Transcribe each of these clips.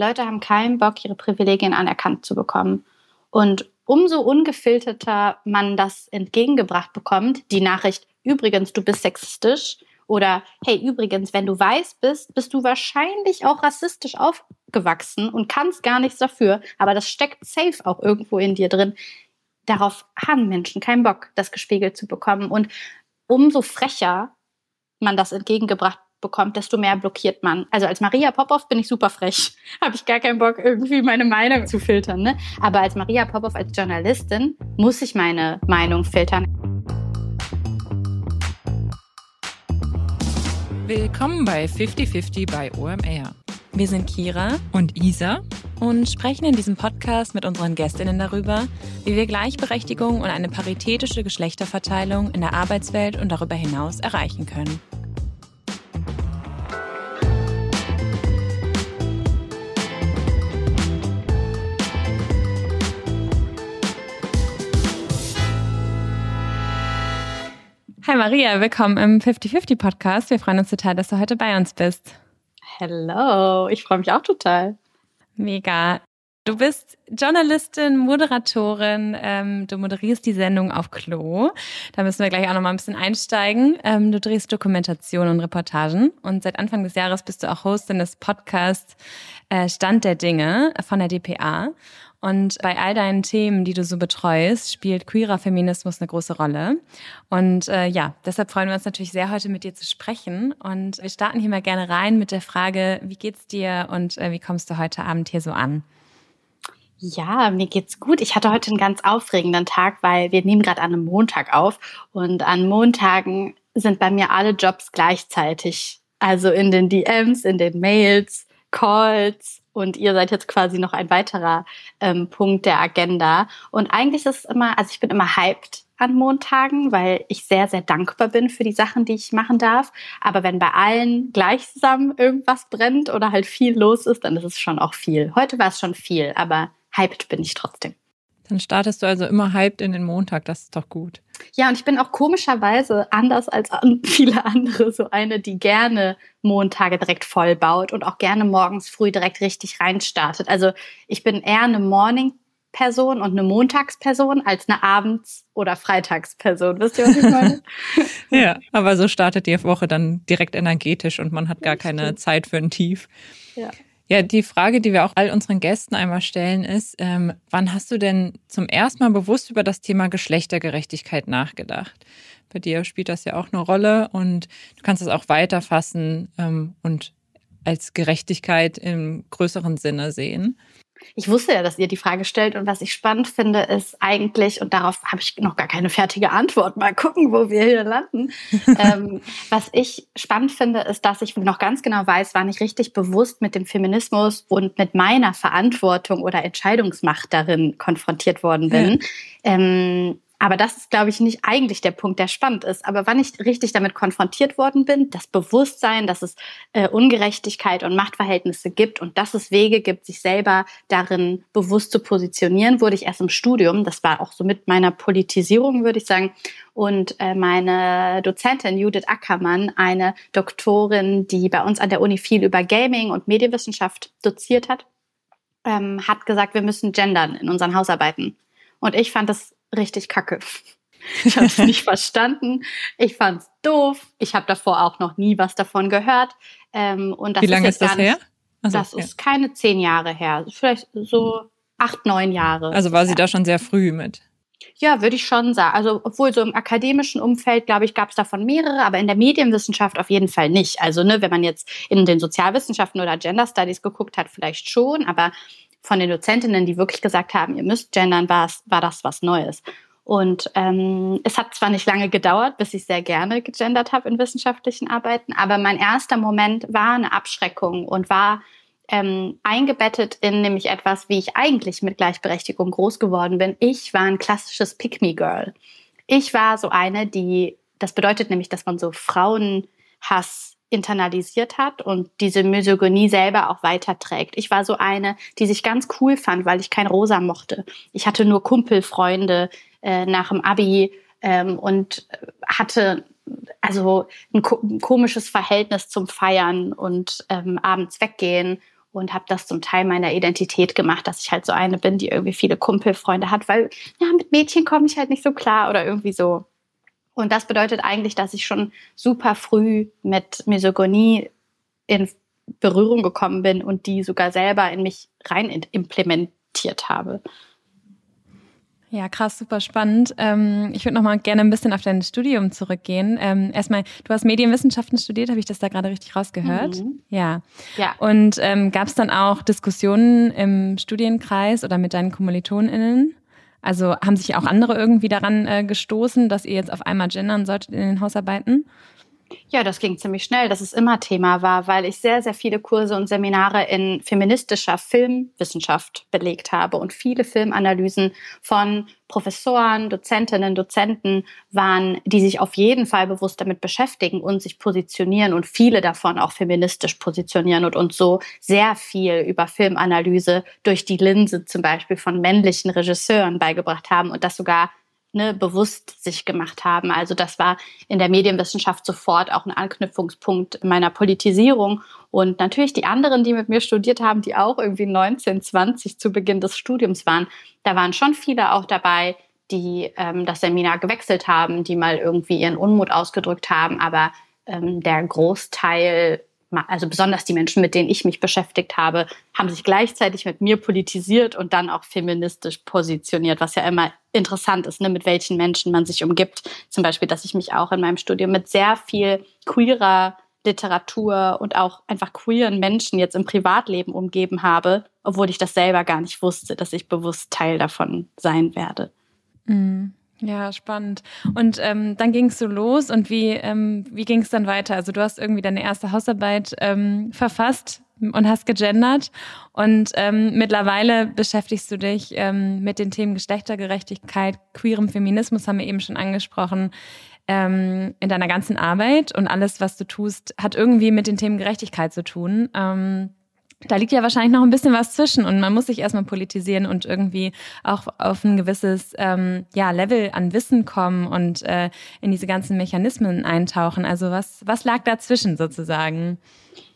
Leute haben keinen Bock, ihre Privilegien anerkannt zu bekommen. Und umso ungefilterter man das entgegengebracht bekommt, die Nachricht, übrigens, du bist sexistisch, oder hey, übrigens, wenn du weiß bist, bist du wahrscheinlich auch rassistisch aufgewachsen und kannst gar nichts dafür, aber das steckt safe auch irgendwo in dir drin. Darauf haben Menschen keinen Bock, das gespiegelt zu bekommen. Und umso frecher man das entgegengebracht bekommt, desto mehr blockiert man. Also als Maria Popov bin ich super frech. Habe ich gar keinen Bock, irgendwie meine Meinung zu filtern. Ne? Aber als Maria Popov, als Journalistin, muss ich meine Meinung filtern. Willkommen bei 5050 bei OMR. Wir sind Kira und Isa und sprechen in diesem Podcast mit unseren Gästinnen darüber, wie wir Gleichberechtigung und eine paritätische Geschlechterverteilung in der Arbeitswelt und darüber hinaus erreichen können. Hi Maria, willkommen im 50-50 Podcast. Wir freuen uns total, dass du heute bei uns bist. Hello, ich freue mich auch total. Mega. Du bist Journalistin, Moderatorin, ähm, du moderierst die Sendung auf Klo. Da müssen wir gleich auch noch mal ein bisschen einsteigen. Ähm, du drehst Dokumentationen und Reportagen und seit Anfang des Jahres bist du auch Hostin des Podcasts äh, Stand der Dinge von der DPA. Und bei all deinen Themen, die du so betreust, spielt queerer Feminismus eine große Rolle. Und äh, ja, deshalb freuen wir uns natürlich sehr, heute mit dir zu sprechen. Und wir starten hier mal gerne rein mit der Frage, wie geht's dir und äh, wie kommst du heute Abend hier so an? Ja, mir geht's gut. Ich hatte heute einen ganz aufregenden Tag, weil wir nehmen gerade an einem Montag auf und an Montagen sind bei mir alle Jobs gleichzeitig. Also in den DMs, in den Mails, Calls, und ihr seid jetzt quasi noch ein weiterer ähm, Punkt der Agenda. Und eigentlich ist es immer, also ich bin immer hyped an Montagen, weil ich sehr, sehr dankbar bin für die Sachen, die ich machen darf. Aber wenn bei allen gleichsam irgendwas brennt oder halt viel los ist, dann ist es schon auch viel. Heute war es schon viel, aber hyped bin ich trotzdem. Dann startest du also immer hyped in den Montag, das ist doch gut. Ja, und ich bin auch komischerweise anders als viele andere so eine, die gerne Montage direkt voll baut und auch gerne morgens früh direkt richtig reinstartet. Also ich bin eher eine Morning Person und eine Montagsperson als eine Abends- oder Freitagsperson. Wisst ihr, was ich meine? ja, aber so startet die Woche dann direkt energetisch und man hat gar keine Zeit für ein Tief. Ja. Ja, die Frage, die wir auch all unseren Gästen einmal stellen, ist, ähm, wann hast du denn zum ersten Mal bewusst über das Thema Geschlechtergerechtigkeit nachgedacht? Bei dir spielt das ja auch eine Rolle und du kannst es auch weiterfassen ähm, und als Gerechtigkeit im größeren Sinne sehen. Ich wusste ja, dass ihr die Frage stellt und was ich spannend finde, ist eigentlich, und darauf habe ich noch gar keine fertige Antwort, mal gucken, wo wir hier landen. ähm, was ich spannend finde, ist, dass ich noch ganz genau weiß, wann ich richtig bewusst mit dem Feminismus und mit meiner Verantwortung oder Entscheidungsmacht darin konfrontiert worden bin. Ja. Ähm, aber das ist, glaube ich, nicht eigentlich der Punkt, der spannend ist. Aber wann ich richtig damit konfrontiert worden bin, das Bewusstsein, dass es äh, Ungerechtigkeit und Machtverhältnisse gibt und dass es Wege gibt, sich selber darin bewusst zu positionieren, wurde ich erst im Studium. Das war auch so mit meiner Politisierung, würde ich sagen. Und äh, meine Dozentin Judith Ackermann, eine Doktorin, die bei uns an der Uni viel über Gaming und Medienwissenschaft doziert hat, ähm, hat gesagt, wir müssen gendern in unseren Hausarbeiten. Und ich fand das richtig kacke. Ich habe es nicht verstanden. Ich fand es doof. Ich habe davor auch noch nie was davon gehört. Ähm, und das Wie lange ist, ist das her? Also, das ja. ist keine zehn Jahre her. Vielleicht so acht, neun Jahre. Also war sie da schon sehr früh mit? Ja, würde ich schon sagen. Also, obwohl so im akademischen Umfeld, glaube ich, gab es davon mehrere, aber in der Medienwissenschaft auf jeden Fall nicht. Also, ne, wenn man jetzt in den Sozialwissenschaften oder Gender Studies geguckt hat, vielleicht schon, aber von den Dozentinnen, die wirklich gesagt haben, ihr müsst gendern, war, war das was Neues. Und ähm, es hat zwar nicht lange gedauert, bis ich sehr gerne gegendert habe in wissenschaftlichen Arbeiten, aber mein erster Moment war eine Abschreckung und war ähm, eingebettet in nämlich etwas, wie ich eigentlich mit Gleichberechtigung groß geworden bin. Ich war ein klassisches Pick-me-Girl. Ich war so eine, die, das bedeutet nämlich, dass man so Frauenhass internalisiert hat und diese Misogynie selber auch weiterträgt. Ich war so eine, die sich ganz cool fand, weil ich kein Rosa mochte. Ich hatte nur Kumpelfreunde äh, nach dem Abi ähm, und hatte also ein, ko ein, komisches Verhältnis zum Feiern und ähm, abends weggehen und habe das zum Teil meiner Identität gemacht, dass ich halt so eine bin, die irgendwie viele Kumpelfreunde hat, weil ja, mit Mädchen komme ich halt nicht so klar oder irgendwie so. Und das bedeutet eigentlich, dass ich schon super früh mit Misogonie in Berührung gekommen bin und die sogar selber in mich rein implementiert habe. Ja, krass, super spannend. Ähm, ich würde noch mal gerne ein bisschen auf dein Studium zurückgehen. Ähm, erstmal, du hast Medienwissenschaften studiert, habe ich das da gerade richtig rausgehört? Mhm. Ja. ja. Und ähm, gab es dann auch Diskussionen im Studienkreis oder mit deinen KommilitonInnen? Also haben sich auch andere irgendwie daran äh, gestoßen, dass ihr jetzt auf einmal gendern solltet in den Hausarbeiten? Ja, das ging ziemlich schnell, dass es immer Thema war, weil ich sehr, sehr viele Kurse und Seminare in feministischer Filmwissenschaft belegt habe. Und viele Filmanalysen von Professoren, Dozentinnen, Dozenten waren, die sich auf jeden Fall bewusst damit beschäftigen und sich positionieren und viele davon auch feministisch positionieren und uns so sehr viel über Filmanalyse durch die Linse zum Beispiel von männlichen Regisseuren beigebracht haben und das sogar ne, bewusst sich gemacht haben. Also das war in der Medienwissenschaft sofort auch ein Anknüpfungspunkt meiner Politisierung. Und natürlich die anderen, die mit mir studiert haben, die auch irgendwie 19, 20 zu Beginn des Studiums waren, da waren schon viele auch dabei, die ähm, das Seminar gewechselt haben, die mal irgendwie ihren Unmut ausgedrückt haben. Aber ähm, der Großteil also besonders die Menschen, mit denen ich mich beschäftigt habe, haben sich gleichzeitig mit mir politisiert und dann auch feministisch positioniert, was ja immer interessant ist, ne, mit welchen Menschen man sich umgibt. Zum Beispiel, dass ich mich auch in meinem Studium mit sehr viel queerer Literatur und auch einfach queeren Menschen jetzt im Privatleben umgeben habe, obwohl ich das selber gar nicht wusste, dass ich bewusst Teil davon sein werde. Mhm. Ja, spannend. Und ähm, dann ging es so los und wie, ähm, wie ging es dann weiter? Also du hast irgendwie deine erste Hausarbeit ähm, verfasst und hast gegendert und ähm, mittlerweile beschäftigst du dich ähm, mit den Themen Geschlechtergerechtigkeit, queerem Feminismus, haben wir eben schon angesprochen, ähm, in deiner ganzen Arbeit und alles, was du tust, hat irgendwie mit den Themen Gerechtigkeit zu tun. Ähm, da liegt ja wahrscheinlich noch ein bisschen was zwischen und man muss sich erstmal politisieren und irgendwie auch auf ein gewisses ähm, ja, Level an Wissen kommen und äh, in diese ganzen Mechanismen eintauchen. Also was, was lag dazwischen sozusagen?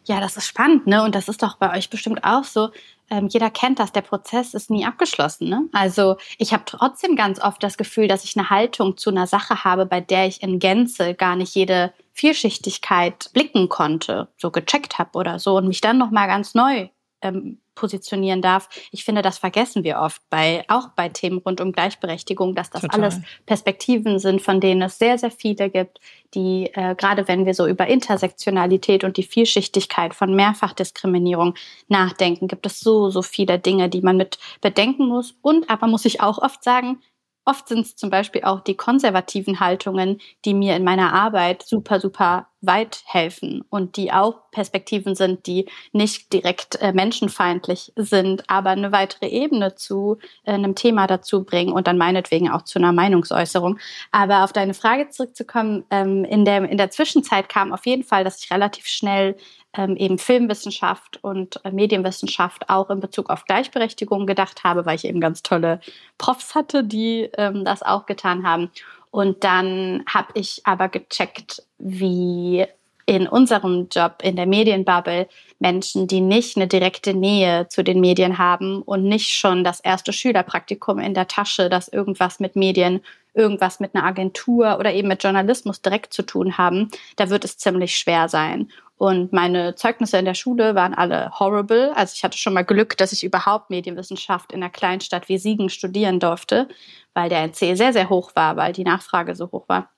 Ja, das ist spannend, ne? Und das ist doch bei euch bestimmt auch so. Ähm, jeder kennt das, der Prozess ist nie abgeschlossen. Ne? Also ich habe trotzdem ganz oft das Gefühl, dass ich eine Haltung zu einer Sache habe, bei der ich in Gänze gar nicht jede Vielschichtigkeit blicken konnte, so gecheckt habe oder so und mich dann noch mal ganz neu ähm, positionieren darf. Ich finde, das vergessen wir oft bei, auch bei Themen rund um Gleichberechtigung, dass das Total. alles Perspektiven sind, von denen es sehr, sehr viele gibt, die, äh, gerade wenn wir so über Intersektionalität und die Vielschichtigkeit von Mehrfachdiskriminierung nachdenken, gibt es so, so viele Dinge, die man mit bedenken muss. Und aber muss ich auch oft sagen, Oft sind es zum Beispiel auch die konservativen Haltungen, die mir in meiner Arbeit super, super weit helfen und die auch Perspektiven sind, die nicht direkt äh, menschenfeindlich sind, aber eine weitere Ebene zu äh, einem Thema dazu bringen und dann meinetwegen auch zu einer Meinungsäußerung. Aber auf deine Frage zurückzukommen, ähm, in, der, in der Zwischenzeit kam auf jeden Fall, dass ich relativ schnell ähm, eben Filmwissenschaft und äh, Medienwissenschaft auch in Bezug auf Gleichberechtigung gedacht habe, weil ich eben ganz tolle Profs hatte, die ähm, das auch getan haben. Und dann habe ich aber gecheckt, wie in unserem Job in der Medienbubble Menschen, die nicht eine direkte Nähe zu den Medien haben und nicht schon das erste Schülerpraktikum in der Tasche, das irgendwas mit Medien, irgendwas mit einer Agentur oder eben mit Journalismus direkt zu tun haben, da wird es ziemlich schwer sein. Und meine Zeugnisse in der Schule waren alle horrible. Also ich hatte schon mal Glück, dass ich überhaupt Medienwissenschaft in einer Kleinstadt wie Siegen studieren durfte, weil der NC sehr, sehr hoch war, weil die Nachfrage so hoch war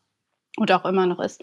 und auch immer noch ist.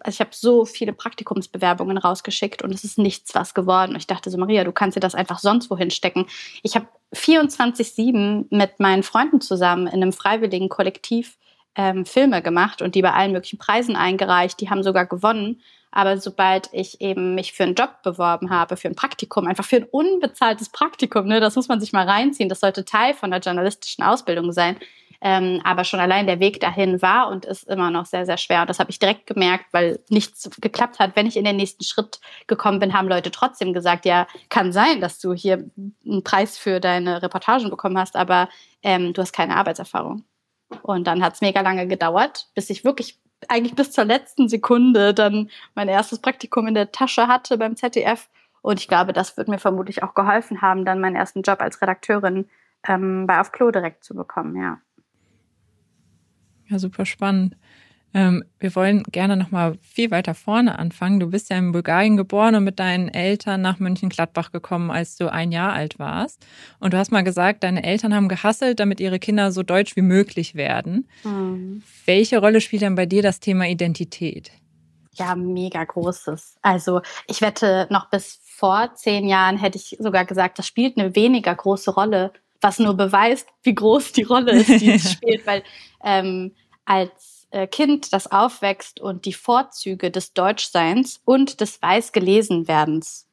Also ich habe so viele Praktikumsbewerbungen rausgeschickt und es ist nichts was geworden. Und ich dachte so, Maria, du kannst dir das einfach sonst wohin stecken. Ich habe 24-7 mit meinen Freunden zusammen in einem freiwilligen Kollektiv ähm, Filme gemacht und die bei allen möglichen Preisen eingereicht. Die haben sogar gewonnen. Aber sobald ich eben mich für einen Job beworben habe, für ein Praktikum, einfach für ein unbezahltes Praktikum, ne, das muss man sich mal reinziehen, das sollte Teil von der journalistischen Ausbildung sein. Ähm, aber schon allein der Weg dahin war und ist immer noch sehr, sehr schwer. Und das habe ich direkt gemerkt, weil nichts geklappt hat. Wenn ich in den nächsten Schritt gekommen bin, haben Leute trotzdem gesagt, ja, kann sein, dass du hier einen Preis für deine Reportagen bekommen hast, aber ähm, du hast keine Arbeitserfahrung. Und dann hat es mega lange gedauert, bis ich wirklich eigentlich bis zur letzten Sekunde dann mein erstes Praktikum in der Tasche hatte beim ZDF Und ich glaube, das wird mir vermutlich auch geholfen haben, dann meinen ersten Job als Redakteurin ähm, bei Auf Klo direkt zu bekommen, ja. Ja, super spannend. Ähm, wir wollen gerne noch mal viel weiter vorne anfangen. Du bist ja in Bulgarien geboren und mit deinen Eltern nach München-Gladbach gekommen, als du ein Jahr alt warst. Und du hast mal gesagt, deine Eltern haben gehasselt, damit ihre Kinder so deutsch wie möglich werden. Mhm. Welche Rolle spielt dann bei dir das Thema Identität? Ja, mega großes. Also ich wette, noch bis vor zehn Jahren hätte ich sogar gesagt, das spielt eine weniger große Rolle, was nur beweist, wie groß die Rolle ist, die es spielt, weil ähm, als äh, Kind, das aufwächst und die Vorzüge des Deutschseins und des Weißgelesenwerdens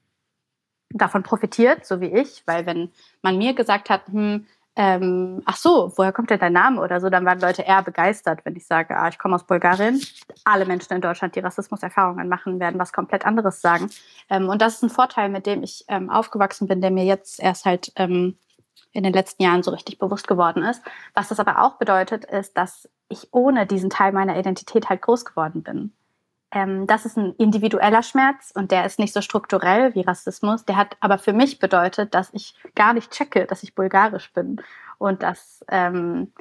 davon profitiert, so wie ich, weil wenn man mir gesagt hat, hm, ähm, ach so, woher kommt denn dein Name oder so, dann waren Leute eher begeistert, wenn ich sage, ah, ich komme aus Bulgarien. Alle Menschen in Deutschland, die Rassismuserfahrungen machen, werden was komplett anderes sagen. Ähm, und das ist ein Vorteil, mit dem ich ähm, aufgewachsen bin, der mir jetzt erst halt ähm, in den letzten Jahren so richtig bewusst geworden ist. Was das aber auch bedeutet, ist, dass ich ohne diesen Teil meiner Identität halt groß geworden bin. Ähm, das ist ein individueller Schmerz und der ist nicht so strukturell wie Rassismus. Der hat aber für mich bedeutet, dass ich gar nicht checke, dass ich bulgarisch bin und dass ähm,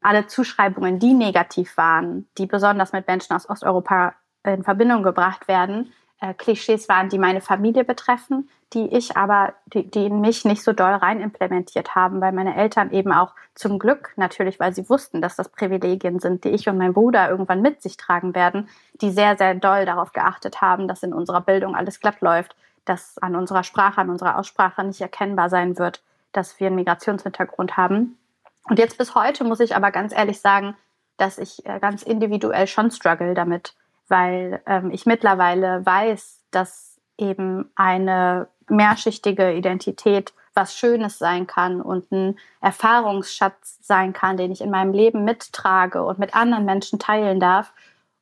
alle Zuschreibungen, die negativ waren, die besonders mit Menschen aus Osteuropa in Verbindung gebracht werden, äh, Klischees waren, die meine Familie betreffen, die ich aber, die, die in mich nicht so doll rein implementiert haben, weil meine Eltern eben auch zum Glück natürlich, weil sie wussten, dass das Privilegien sind, die ich und mein Bruder irgendwann mit sich tragen werden, die sehr, sehr doll darauf geachtet haben, dass in unserer Bildung alles glatt läuft, dass an unserer Sprache, an unserer Aussprache nicht erkennbar sein wird, dass wir einen Migrationshintergrund haben. Und jetzt bis heute muss ich aber ganz ehrlich sagen, dass ich äh, ganz individuell schon struggle damit, weil ähm, ich mittlerweile weiß, dass eben eine mehrschichtige Identität was Schönes sein kann und ein Erfahrungsschatz sein kann, den ich in meinem Leben mittrage und mit anderen Menschen teilen darf.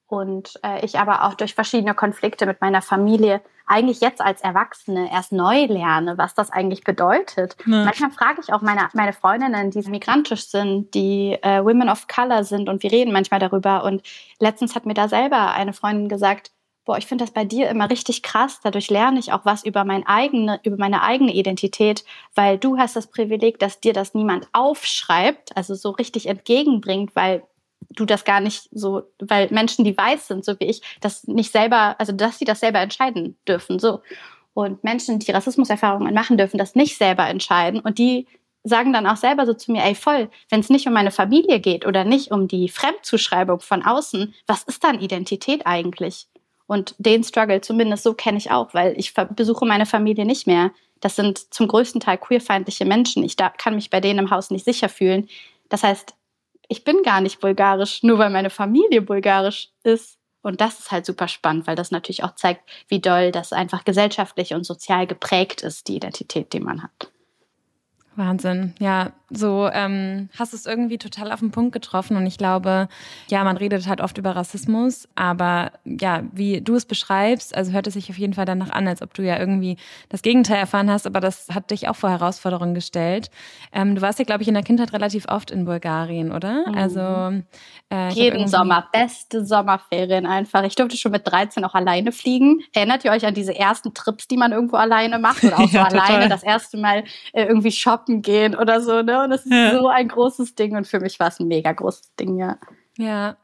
Und äh, ich aber auch durch verschiedene Konflikte mit meiner Familie eigentlich jetzt als Erwachsene erst neu lerne, was das eigentlich bedeutet. Ja. Manchmal frage ich auch meine, meine Freundinnen, die migrantisch sind, die äh, Women of Color sind und wir reden manchmal darüber. Und letztens hat mir da selber eine Freundin gesagt, boah, ich finde das bei dir immer richtig krass. Dadurch lerne ich auch was über, mein eigene, über meine eigene Identität, weil du hast das Privileg, dass dir das niemand aufschreibt, also so richtig entgegenbringt, weil du das gar nicht so, weil Menschen, die weiß sind, so wie ich, das nicht selber, also dass sie das selber entscheiden dürfen, so. Und Menschen, die Rassismuserfahrungen machen dürfen, das nicht selber entscheiden und die sagen dann auch selber so zu mir, ey voll, wenn es nicht um meine Familie geht oder nicht um die Fremdzuschreibung von außen, was ist dann Identität eigentlich? Und den Struggle zumindest so kenne ich auch, weil ich besuche meine Familie nicht mehr. Das sind zum größten Teil queerfeindliche Menschen. Ich da, kann mich bei denen im Haus nicht sicher fühlen. Das heißt, ich bin gar nicht bulgarisch, nur weil meine Familie bulgarisch ist. Und das ist halt super spannend, weil das natürlich auch zeigt, wie doll das einfach gesellschaftlich und sozial geprägt ist, die Identität, die man hat. Wahnsinn. Ja, so ähm, hast es irgendwie total auf den Punkt getroffen. Und ich glaube, ja, man redet halt oft über Rassismus, aber ja, wie du es beschreibst, also hört es sich auf jeden Fall danach an, als ob du ja irgendwie das Gegenteil erfahren hast, aber das hat dich auch vor Herausforderungen gestellt. Ähm, du warst ja, glaube ich, in der Kindheit relativ oft in Bulgarien, oder? Mhm. Also äh, jeden Sommer, beste Sommerferien einfach. Ich durfte schon mit 13 auch alleine fliegen. Erinnert ihr euch an diese ersten Trips, die man irgendwo alleine macht oder auch so ja, alleine das erste Mal äh, irgendwie shoppen? shoppen gehen oder so, ne? Und das ist ja. so ein großes Ding und für mich war es ein mega großes Ding, ja. Ja,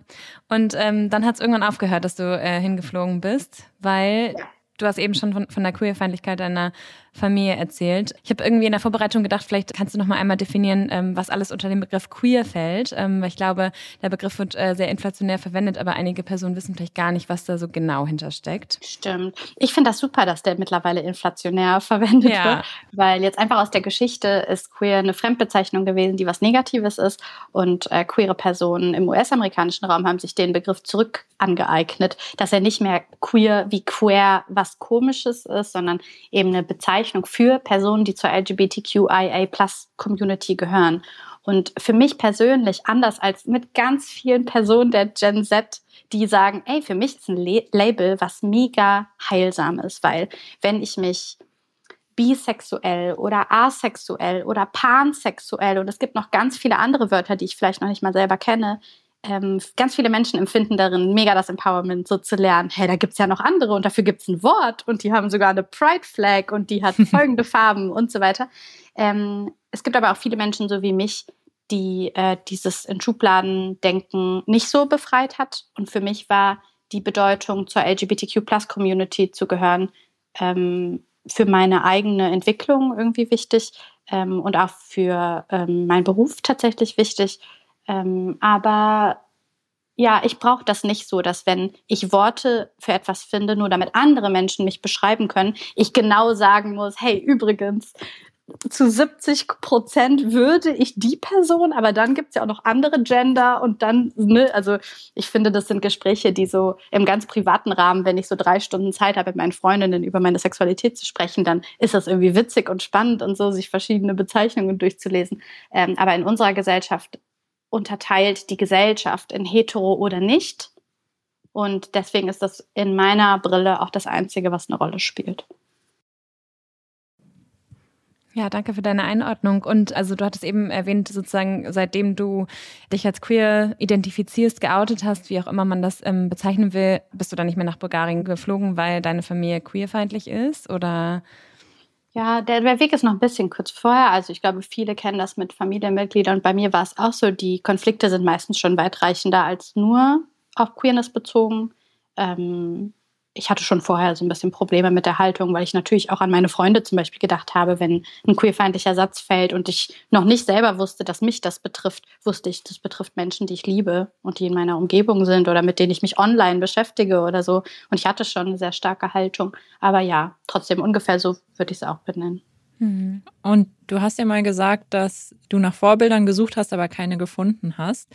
und ähm, dann hat es irgendwann aufgehört, dass du äh, hingeflogen bist, weil ja. du hast eben schon von, von der Queerfeindlichkeit deiner Familie erzählt. Ich habe irgendwie in der Vorbereitung gedacht, vielleicht kannst du noch mal einmal definieren, ähm, was alles unter den Begriff queer fällt, ähm, weil ich glaube, der Begriff wird äh, sehr inflationär verwendet, aber einige Personen wissen vielleicht gar nicht, was da so genau hintersteckt. Stimmt. Ich finde das super, dass der mittlerweile inflationär verwendet ja. wird, weil jetzt einfach aus der Geschichte ist queer eine Fremdbezeichnung gewesen, die was Negatives ist und äh, queere Personen im US-amerikanischen Raum haben sich den Begriff zurück angeeignet, dass er nicht mehr queer wie queer was komisches ist, sondern eben eine Bezeichnung Bezeichnung für Personen, die zur LGBTQIA-Plus-Community gehören. Und für mich persönlich, anders als mit ganz vielen Personen der Gen Z, die sagen, ey, für mich ist ein Label was mega heilsam ist, weil wenn ich mich bisexuell oder asexuell oder pansexuell und es gibt noch ganz viele andere Wörter, die ich vielleicht noch nicht mal selber kenne, ähm, ganz viele Menschen empfinden darin mega das Empowerment, so zu lernen, hey, da gibt's ja noch andere und dafür gibt's ein Wort und die haben sogar eine Pride Flag und die hat folgende Farben und so weiter. Ähm, es gibt aber auch viele Menschen, so wie mich, die äh, dieses in Schubladen denken nicht so befreit hat. Und für mich war die Bedeutung zur LGBTQ-Plus-Community zu gehören ähm, für meine eigene Entwicklung irgendwie wichtig ähm, und auch für ähm, meinen Beruf tatsächlich wichtig. Ähm, aber ja, ich brauche das nicht so, dass wenn ich Worte für etwas finde, nur damit andere Menschen mich beschreiben können, ich genau sagen muss, hey, übrigens, zu 70 Prozent würde ich die Person, aber dann gibt es ja auch noch andere Gender und dann, ne, also ich finde, das sind Gespräche, die so im ganz privaten Rahmen, wenn ich so drei Stunden Zeit habe, mit meinen Freundinnen über meine Sexualität zu sprechen, dann ist das irgendwie witzig und spannend und so, sich verschiedene Bezeichnungen durchzulesen. Ähm, aber in unserer Gesellschaft unterteilt die Gesellschaft in hetero oder nicht. Und deswegen ist das in meiner Brille auch das Einzige, was eine Rolle spielt. Ja, danke für deine Einordnung. Und also du hattest eben erwähnt, sozusagen, seitdem du dich als queer identifizierst, geoutet hast, wie auch immer man das ähm, bezeichnen will, bist du dann nicht mehr nach Bulgarien geflogen, weil deine Familie queerfeindlich ist? Oder? Ja, der, der Weg ist noch ein bisschen kurz vorher. Also ich glaube, viele kennen das mit Familienmitgliedern. Und bei mir war es auch so, die Konflikte sind meistens schon weitreichender als nur auf Queerness bezogen. Ähm, ich hatte schon vorher so ein bisschen Probleme mit der Haltung, weil ich natürlich auch an meine Freunde zum Beispiel gedacht habe, wenn ein queerfeindlicher Satz fällt und ich noch nicht selber wusste, dass mich das betrifft, wusste ich, das betrifft Menschen, die ich liebe und die in meiner Umgebung sind oder mit denen ich mich online beschäftige oder so. Und ich hatte schon eine sehr starke Haltung. Aber ja, trotzdem ungefähr so würde ich es auch benennen. Mhm. Und du hast ja mal gesagt, dass du nach Vorbildern gesucht hast, aber keine gefunden hast.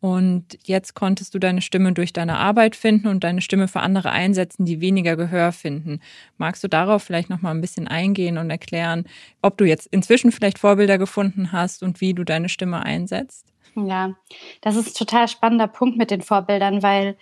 Und jetzt konntest du deine Stimme durch deine Arbeit finden und deine Stimme für andere einsetzen, die weniger Gehör finden. Magst du darauf vielleicht noch mal ein bisschen eingehen und erklären, ob du jetzt inzwischen vielleicht Vorbilder gefunden hast und wie du deine Stimme einsetzt? Ja, das ist ein total spannender Punkt mit den Vorbildern, weil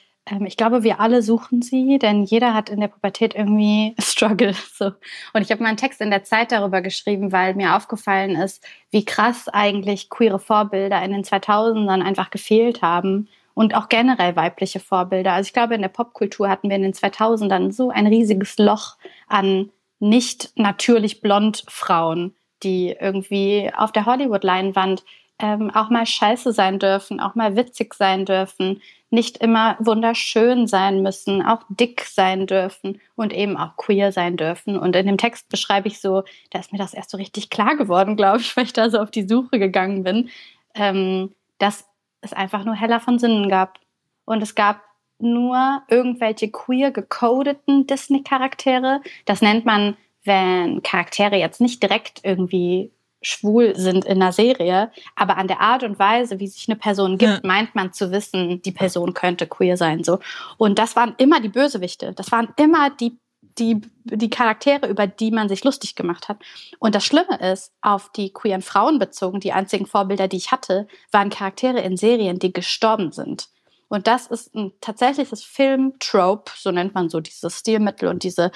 ich glaube, wir alle suchen sie, denn jeder hat in der Pubertät irgendwie Struggle. So. Und ich habe mal einen Text in der Zeit darüber geschrieben, weil mir aufgefallen ist, wie krass eigentlich queere Vorbilder in den 2000ern einfach gefehlt haben und auch generell weibliche Vorbilder. Also ich glaube, in der Popkultur hatten wir in den 2000ern so ein riesiges Loch an nicht natürlich blond Frauen, die irgendwie auf der Hollywood-Leinwand ähm, auch mal scheiße sein dürfen, auch mal witzig sein dürfen, nicht immer wunderschön sein müssen, auch dick sein dürfen und eben auch queer sein dürfen. Und in dem Text beschreibe ich so, da ist mir das erst so richtig klar geworden, glaube ich, weil ich da so auf die Suche gegangen bin, ähm, dass es einfach nur heller von Sinnen gab. Und es gab nur irgendwelche queer gecodeten Disney-Charaktere. Das nennt man, wenn Charaktere jetzt nicht direkt irgendwie schwul sind in einer Serie, aber an der Art und Weise, wie sich eine Person gibt, ja. meint man zu wissen, die Person könnte queer sein, so. Und das waren immer die Bösewichte. Das waren immer die die, die Charaktere, über die man sich lustig gemacht hat. Und das Schlimme ist, auf die queeren Frauen bezogen, die einzigen Vorbilder, die ich hatte, waren Charaktere in Serien, die gestorben sind. Und das ist ein tatsächliches Film-Trope, so nennt man so dieses Stilmittel und diese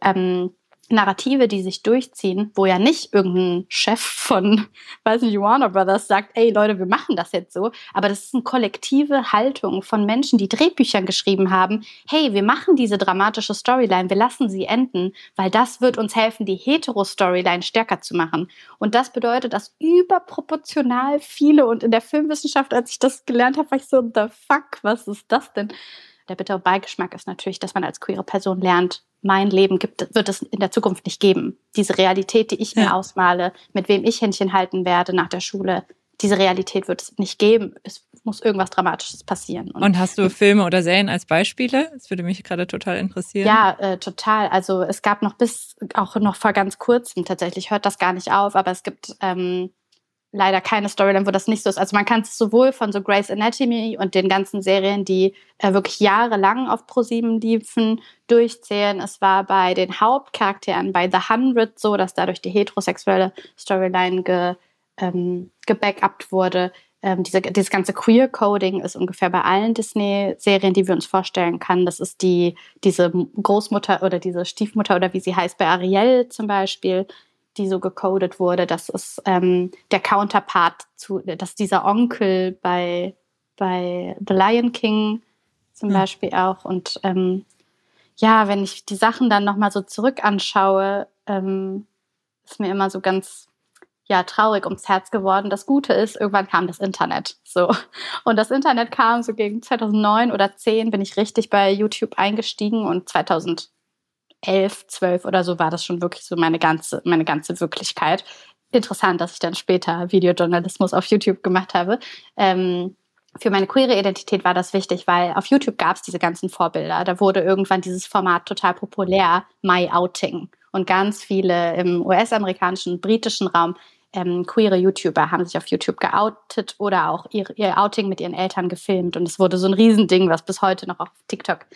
ähm, Narrative, die sich durchziehen, wo ja nicht irgendein Chef von, weiß nicht, Warner Brothers sagt, ey Leute, wir machen das jetzt so, aber das ist eine kollektive Haltung von Menschen, die Drehbücher geschrieben haben, hey, wir machen diese dramatische Storyline, wir lassen sie enden, weil das wird uns helfen, die Hetero-Storyline stärker zu machen. Und das bedeutet, dass überproportional viele und in der Filmwissenschaft, als ich das gelernt habe, war ich so, the fuck, was ist das denn? Der bittere Beigeschmack ist natürlich, dass man als queere Person lernt, mein Leben gibt, wird es in der Zukunft nicht geben. Diese Realität, die ich ja. mir ausmale, mit wem ich Händchen halten werde nach der Schule, diese Realität wird es nicht geben. Es muss irgendwas Dramatisches passieren. Und, Und hast du Filme oder Serien als Beispiele? Das würde mich gerade total interessieren. Ja, äh, total. Also es gab noch bis auch noch vor ganz kurzem tatsächlich hört das gar nicht auf, aber es gibt ähm, leider keine Storyline, wo das nicht so ist. Also man kann es sowohl von so Grey's Anatomy und den ganzen Serien, die äh, wirklich jahrelang auf ProSieben liefen, durchzählen. Es war bei den Hauptcharakteren bei The Hundred so, dass dadurch die heterosexuelle Storyline ge, ähm, gebackupt wurde. Ähm, diese, dieses ganze Queer-Coding ist ungefähr bei allen Disney-Serien, die wir uns vorstellen können. Das ist die, diese Großmutter oder diese Stiefmutter oder wie sie heißt bei Ariel zum Beispiel, die so gecodet wurde. Das ist ähm, der Counterpart zu, dass dieser Onkel bei bei The Lion King zum ja. Beispiel auch. Und ähm, ja, wenn ich die Sachen dann nochmal so zurück anschaue, ähm, ist mir immer so ganz ja traurig ums Herz geworden. Das Gute ist, irgendwann kam das Internet. So und das Internet kam so gegen 2009 oder 10 bin ich richtig bei YouTube eingestiegen und 2011, 12 oder so war das schon wirklich so meine ganze meine ganze Wirklichkeit. Interessant, dass ich dann später Videojournalismus auf YouTube gemacht habe. Ähm, für meine queere Identität war das wichtig, weil auf YouTube gab es diese ganzen Vorbilder. Da wurde irgendwann dieses Format total populär, My Outing. Und ganz viele im US-amerikanischen, britischen Raum ähm, queere YouTuber haben sich auf YouTube geoutet oder auch ihr, ihr, Outing mit ihren Eltern gefilmt. Und es wurde so ein Riesending, was bis heute noch auf TikTok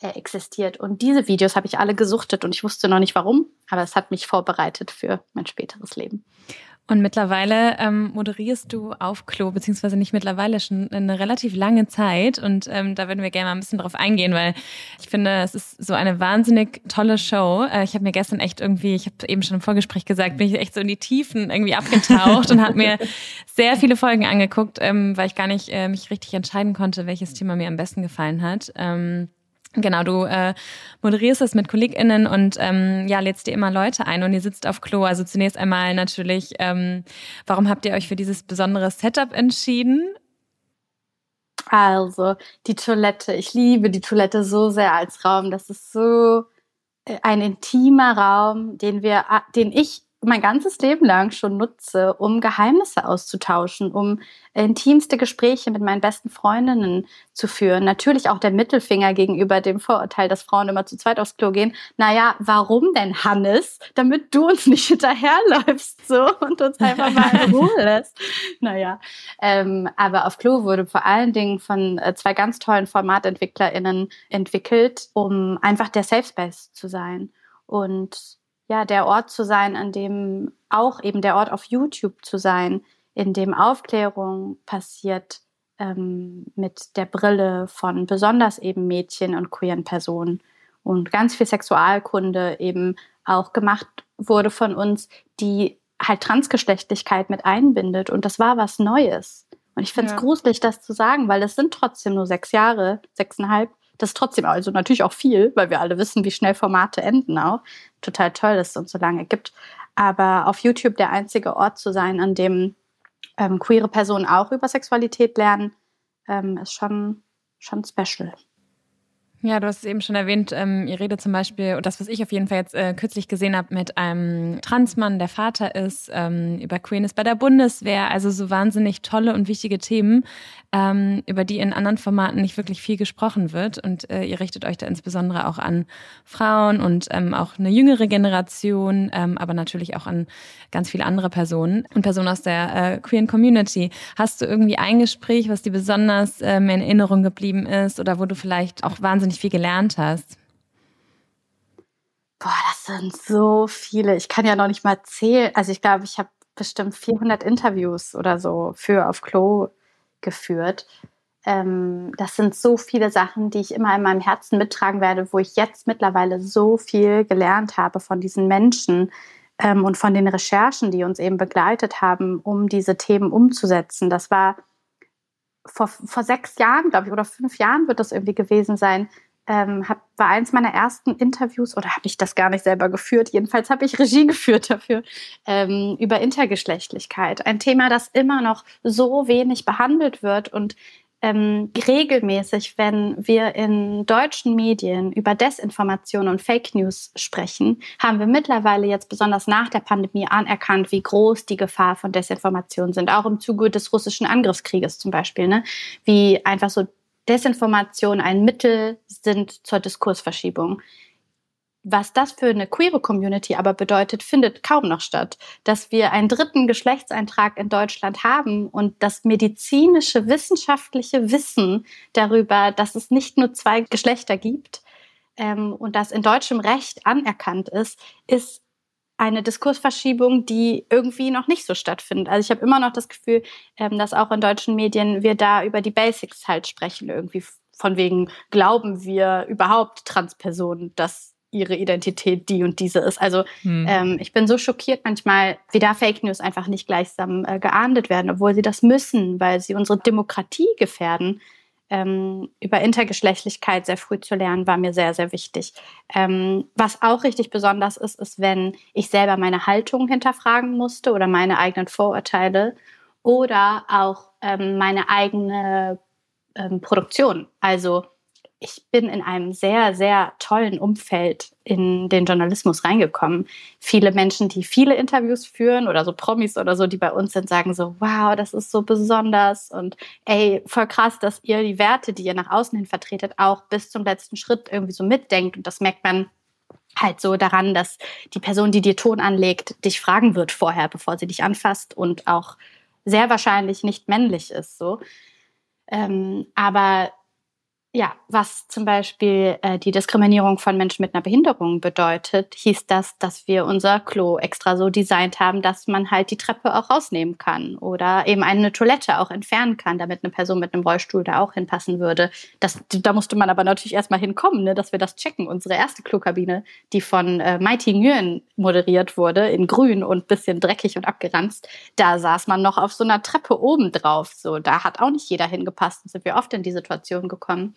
äh, existiert. Und diese Videos habe ich alle gesuchtet und ich wusste noch nicht warum, aber es hat mich vorbereitet für mein späteres Leben. Und mittlerweile ähm, moderierst du auf Klo, beziehungsweise nicht mittlerweile, schon eine relativ lange Zeit. Und ähm, da würden wir gerne mal ein bisschen drauf eingehen, weil ich finde, es ist so eine wahnsinnig tolle Show. Äh, ich habe mir gestern echt irgendwie, ich habe eben schon im Vorgespräch gesagt, bin ich echt so in die Tiefen irgendwie abgetaucht und habe mir sehr viele Folgen angeguckt, ähm, weil ich gar nicht äh, mich richtig entscheiden konnte, welches Thema mir am besten gefallen hat. Ähm, Genau, du äh, moderierst es mit KollegInnen und ähm, ja, lädst dir immer Leute ein und ihr sitzt auf Klo. Also zunächst einmal natürlich, ähm, warum habt ihr euch für dieses besondere Setup entschieden? Also, die Toilette. Ich liebe die Toilette so sehr als Raum. Das ist so äh, ein intimer Raum, den wir, den ich mein ganzes Leben lang schon nutze, um Geheimnisse auszutauschen, um intimste Gespräche mit meinen besten Freundinnen zu führen. Natürlich auch der Mittelfinger gegenüber dem Vorurteil, dass Frauen immer zu zweit aufs Klo gehen. Naja, warum denn, Hannes? Damit du uns nicht hinterherläufst so und uns einfach mal in Ruhe lässt. Naja, ähm, aber auf Klo wurde vor allen Dingen von äh, zwei ganz tollen FormatentwicklerInnen entwickelt, um einfach der Safe Space zu sein. Und ja, der Ort zu sein, an dem auch eben der Ort auf YouTube zu sein, in dem Aufklärung passiert ähm, mit der Brille von besonders eben Mädchen und queeren Personen und ganz viel Sexualkunde eben auch gemacht wurde von uns, die halt Transgeschlechtlichkeit mit einbindet. Und das war was Neues. Und ich finde es ja. gruselig, das zu sagen, weil es sind trotzdem nur sechs Jahre, sechseinhalb, das ist trotzdem also natürlich auch viel, weil wir alle wissen, wie schnell Formate enden auch. Total toll, dass es uns so lange gibt. Aber auf YouTube der einzige Ort zu sein, an dem ähm, queere Personen auch über Sexualität lernen, ähm, ist schon, schon special. Ja, du hast es eben schon erwähnt, ähm, ihr redet zum Beispiel, und das, was ich auf jeden Fall jetzt äh, kürzlich gesehen habe, mit einem Transmann, der Vater ist, ähm, über Queerness bei der Bundeswehr, also so wahnsinnig tolle und wichtige Themen, ähm, über die in anderen Formaten nicht wirklich viel gesprochen wird. Und äh, ihr richtet euch da insbesondere auch an Frauen und ähm, auch eine jüngere Generation, ähm, aber natürlich auch an ganz viele andere Personen und Personen aus der äh, queeren Community. Hast du irgendwie ein Gespräch, was dir besonders ähm, in Erinnerung geblieben ist oder wo du vielleicht auch wahnsinnig wahnsinnig viel gelernt hast? Boah, das sind so viele. Ich kann ja noch nicht mal zählen. Also ich glaube, ich habe bestimmt 400 Interviews oder so für auf Klo geführt. Ähm, das sind so viele Sachen, die ich immer in meinem Herzen mittragen werde, wo ich jetzt mittlerweile so viel gelernt habe von diesen Menschen ähm, und von den Recherchen, die uns eben begleitet haben, um diese Themen umzusetzen. Das war vor, vor sechs Jahren, glaube ich, oder fünf Jahren wird das irgendwie gewesen sein, ähm, hab, war eins meiner ersten Interviews, oder habe ich das gar nicht selber geführt? Jedenfalls habe ich Regie geführt dafür, ähm, über Intergeschlechtlichkeit. Ein Thema, das immer noch so wenig behandelt wird und ähm, regelmäßig, wenn wir in deutschen Medien über Desinformation und Fake News sprechen, haben wir mittlerweile jetzt besonders nach der Pandemie anerkannt, wie groß die Gefahr von Desinformation sind, auch im Zuge des russischen Angriffskrieges zum Beispiel, ne? wie einfach so Desinformation ein Mittel sind zur Diskursverschiebung. Was das für eine queere Community aber bedeutet, findet kaum noch statt. Dass wir einen dritten Geschlechtseintrag in Deutschland haben und das medizinische, wissenschaftliche Wissen darüber, dass es nicht nur zwei Geschlechter gibt ähm, und das in deutschem Recht anerkannt ist, ist eine Diskursverschiebung, die irgendwie noch nicht so stattfindet. Also ich habe immer noch das Gefühl, ähm, dass auch in deutschen Medien wir da über die Basics halt sprechen, irgendwie von wegen, glauben wir überhaupt Transpersonen, dass ihre Identität die und diese ist. Also hm. ähm, ich bin so schockiert manchmal, wie da Fake News einfach nicht gleichsam äh, geahndet werden, obwohl sie das müssen, weil sie unsere Demokratie gefährden. Ähm, über Intergeschlechtlichkeit sehr früh zu lernen, war mir sehr, sehr wichtig. Ähm, was auch richtig besonders ist, ist, wenn ich selber meine Haltung hinterfragen musste oder meine eigenen Vorurteile oder auch ähm, meine eigene ähm, Produktion. Also ich bin in einem sehr, sehr tollen Umfeld in den Journalismus reingekommen. Viele Menschen, die viele Interviews führen oder so Promis oder so, die bei uns sind, sagen so, wow, das ist so besonders und ey, voll krass, dass ihr die Werte, die ihr nach außen hin vertretet, auch bis zum letzten Schritt irgendwie so mitdenkt. Und das merkt man halt so daran, dass die Person, die dir Ton anlegt, dich fragen wird vorher, bevor sie dich anfasst und auch sehr wahrscheinlich nicht männlich ist, so. Ähm, aber ja, was zum Beispiel äh, die Diskriminierung von Menschen mit einer Behinderung bedeutet, hieß das, dass wir unser Klo extra so designt haben, dass man halt die Treppe auch rausnehmen kann oder eben eine Toilette auch entfernen kann, damit eine Person mit einem Rollstuhl da auch hinpassen würde. Das, da musste man aber natürlich erstmal hinkommen, ne, dass wir das checken. Unsere erste Klokabine, die von äh, Mighty Nguyen moderiert wurde, in grün und bisschen dreckig und abgeranzt, da saß man noch auf so einer Treppe oben drauf. So, da hat auch nicht jeder hingepasst. Und sind wir oft in die Situation gekommen.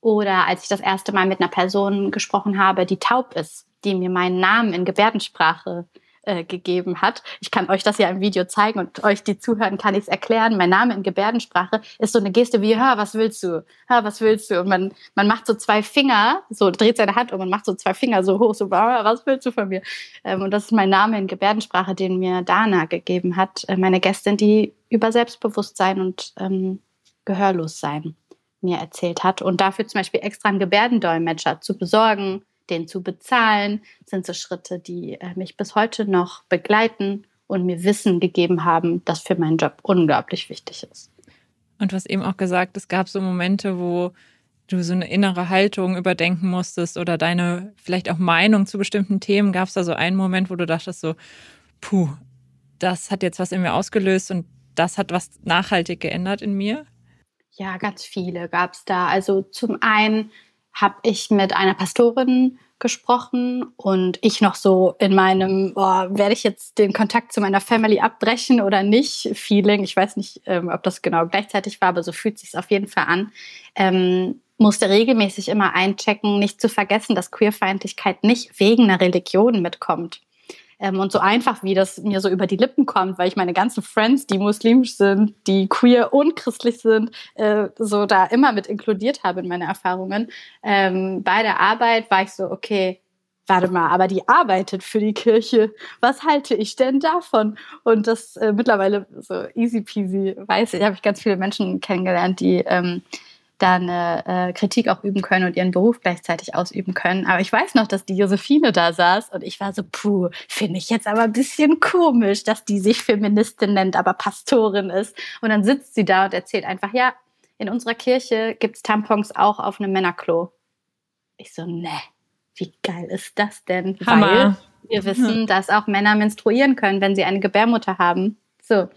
Oder als ich das erste Mal mit einer Person gesprochen habe, die taub ist, die mir meinen Namen in Gebärdensprache äh, gegeben hat. Ich kann euch das ja im Video zeigen und euch, die zuhören, kann ich es erklären. Mein Name in Gebärdensprache ist so eine Geste wie, hör, was willst du? Hör, was willst du? Und man, man macht so zwei Finger, so dreht seine Hand um und macht so zwei Finger so hoch, so, was willst du von mir? Ähm, und das ist mein Name in Gebärdensprache, den mir Dana gegeben hat, äh, meine Gästin, die über Selbstbewusstsein und ähm, Gehörlossein mir erzählt hat. Und dafür zum Beispiel extra einen Gebärdendolmetscher zu besorgen, den zu bezahlen, sind so Schritte, die äh, mich bis heute noch begleiten und mir Wissen gegeben haben, das für meinen Job unglaublich wichtig ist. Und was eben auch gesagt, es gab so Momente, wo du so eine innere Haltung überdenken musstest oder deine vielleicht auch Meinung zu bestimmten Themen. Gab es da so einen Moment, wo du dachtest so, puh, das hat jetzt was in mir ausgelöst und das hat was nachhaltig geändert in mir? Ja, ganz viele gab es da. Also zum einen habe ich mit einer Pastorin gesprochen und ich noch so in meinem, oh, werde ich jetzt den Kontakt zu meiner Family abbrechen oder nicht, Feeling. Ich weiß nicht, ähm, ob das genau gleichzeitig war, aber so fühlt sich auf jeden Fall an. Ähm, musste regelmäßig immer einchecken, nicht zu vergessen, dass Queerfeindlichkeit nicht wegen einer Religion mitkommt. Ähm, und so einfach, wie das mir so über die Lippen kommt, weil ich meine ganzen Friends, die muslimisch sind, die queer und christlich sind, äh, so da immer mit inkludiert habe in meine Erfahrungen. Ähm, bei der Arbeit war ich so, okay, warte mal, aber die arbeitet für die Kirche. Was halte ich denn davon? Und das äh, mittlerweile so easy peasy weiß ich, habe ich ganz viele Menschen kennengelernt, die ähm, da eine äh, Kritik auch üben können und ihren Beruf gleichzeitig ausüben können. Aber ich weiß noch, dass die Josephine da saß und ich war so, puh, finde ich jetzt aber ein bisschen komisch, dass die sich Feministin nennt, aber Pastorin ist. Und dann sitzt sie da und erzählt einfach, ja, in unserer Kirche gibt's Tampons auch auf einem Männerklo. Ich so, ne, wie geil ist das denn? Hammer. Weil wir wissen, dass auch Männer menstruieren können, wenn sie eine Gebärmutter haben. So.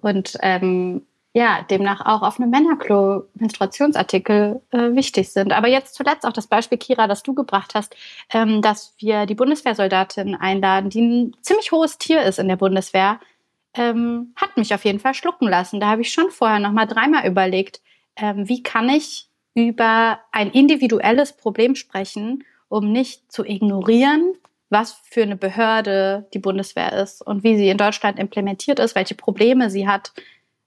Und ähm, ja, demnach auch auf einem Männerklo Menstruationsartikel äh, wichtig sind. Aber jetzt zuletzt auch das Beispiel, Kira, das du gebracht hast, ähm, dass wir die Bundeswehrsoldatin einladen, die ein ziemlich hohes Tier ist in der Bundeswehr, ähm, hat mich auf jeden Fall schlucken lassen. Da habe ich schon vorher noch mal dreimal überlegt, ähm, wie kann ich über ein individuelles Problem sprechen, um nicht zu ignorieren, was für eine Behörde die Bundeswehr ist und wie sie in Deutschland implementiert ist, welche Probleme sie hat,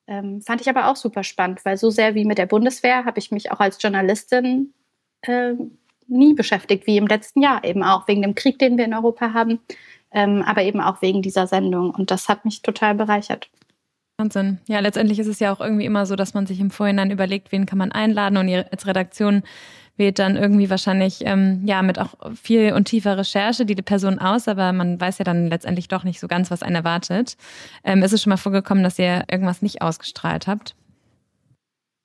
ähm, fand ich aber auch super spannend, weil so sehr wie mit der Bundeswehr habe ich mich auch als Journalistin äh, nie beschäftigt, wie im letzten Jahr, eben auch wegen dem Krieg, den wir in Europa haben, ähm, aber eben auch wegen dieser Sendung. Und das hat mich total bereichert. Wahnsinn. Ja, letztendlich ist es ja auch irgendwie immer so, dass man sich im Vorhinein überlegt, wen kann man einladen und als Redaktion wählt dann irgendwie wahrscheinlich ähm, ja mit auch viel und tiefer Recherche die Person aus, aber man weiß ja dann letztendlich doch nicht so ganz, was einen erwartet. Ähm, ist es schon mal vorgekommen, dass ihr irgendwas nicht ausgestrahlt habt?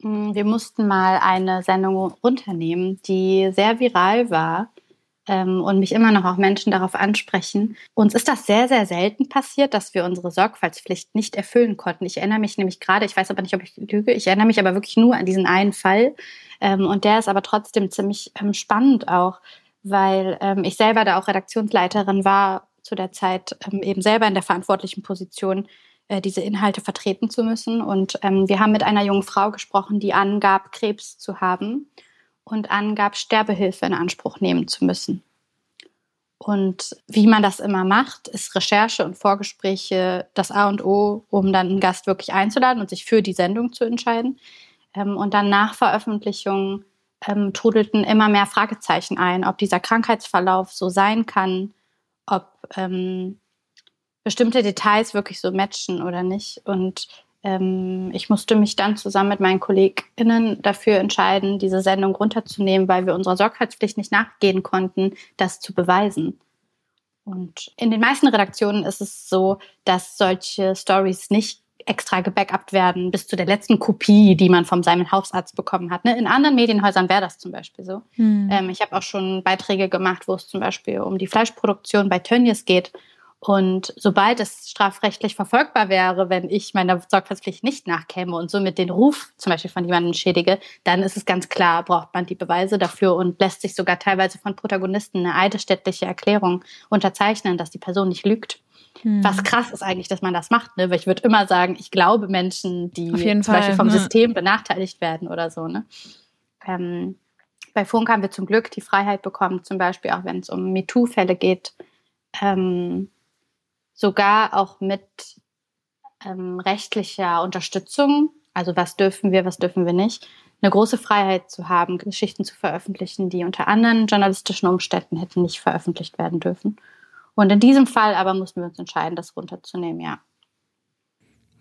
Mm, wir mussten mal eine Sendung runternehmen, die sehr viral war ähm, und mich immer noch auch Menschen darauf ansprechen. Uns ist das sehr, sehr selten passiert, dass wir unsere Sorgfaltspflicht nicht erfüllen konnten. Ich erinnere mich nämlich gerade, ich weiß aber nicht, ob ich lüge, ich erinnere mich aber wirklich nur an diesen einen Fall. Ähm, und der ist aber trotzdem ziemlich ähm, spannend auch, weil ähm, ich selber da auch Redaktionsleiterin war zu der Zeit, ähm, eben selber in der verantwortlichen Position, äh, diese Inhalte vertreten zu müssen. Und ähm, wir haben mit einer jungen Frau gesprochen, die angab, Krebs zu haben und angab, Sterbehilfe in Anspruch nehmen zu müssen. Und wie man das immer macht, ist Recherche und Vorgespräche das A und O, um dann einen Gast wirklich einzuladen und sich für die Sendung zu entscheiden. Ähm, und dann nach Veröffentlichung ähm, trudelten immer mehr Fragezeichen ein, ob dieser Krankheitsverlauf so sein kann, ob ähm, bestimmte Details wirklich so matchen oder nicht. Und ich musste mich dann zusammen mit meinen KollegInnen dafür entscheiden, diese Sendung runterzunehmen, weil wir unserer Sorgfaltspflicht nicht nachgehen konnten, das zu beweisen. Und in den meisten Redaktionen ist es so, dass solche Stories nicht extra gebackupt werden bis zu der letzten Kopie, die man vom seinem Hausarzt bekommen hat. Ne? In anderen Medienhäusern wäre das zum Beispiel so. Hm. Ähm, ich habe auch schon Beiträge gemacht, wo es zum Beispiel um die Fleischproduktion bei Tönnies geht und sobald es strafrechtlich verfolgbar wäre, wenn ich meiner Sorgfaltspflicht nicht nachkäme und somit den Ruf zum Beispiel von jemandem schädige, dann ist es ganz klar, braucht man die Beweise dafür und lässt sich sogar teilweise von Protagonisten eine eidesstättliche Erklärung unterzeichnen, dass die Person nicht lügt. Hm. Was krass ist eigentlich, dass man das macht, ne? Weil ich würde immer sagen, ich glaube Menschen, die zum Fall, Beispiel vom ne? System benachteiligt werden oder so, ne? Ähm, bei Funk haben wir zum Glück die Freiheit bekommen, zum Beispiel auch wenn es um MeToo-Fälle geht, ähm, sogar auch mit ähm, rechtlicher Unterstützung, also was dürfen wir, was dürfen wir nicht, eine große Freiheit zu haben, Geschichten zu veröffentlichen, die unter anderen journalistischen Umständen hätten nicht veröffentlicht werden dürfen. Und in diesem Fall aber mussten wir uns entscheiden, das runterzunehmen, ja.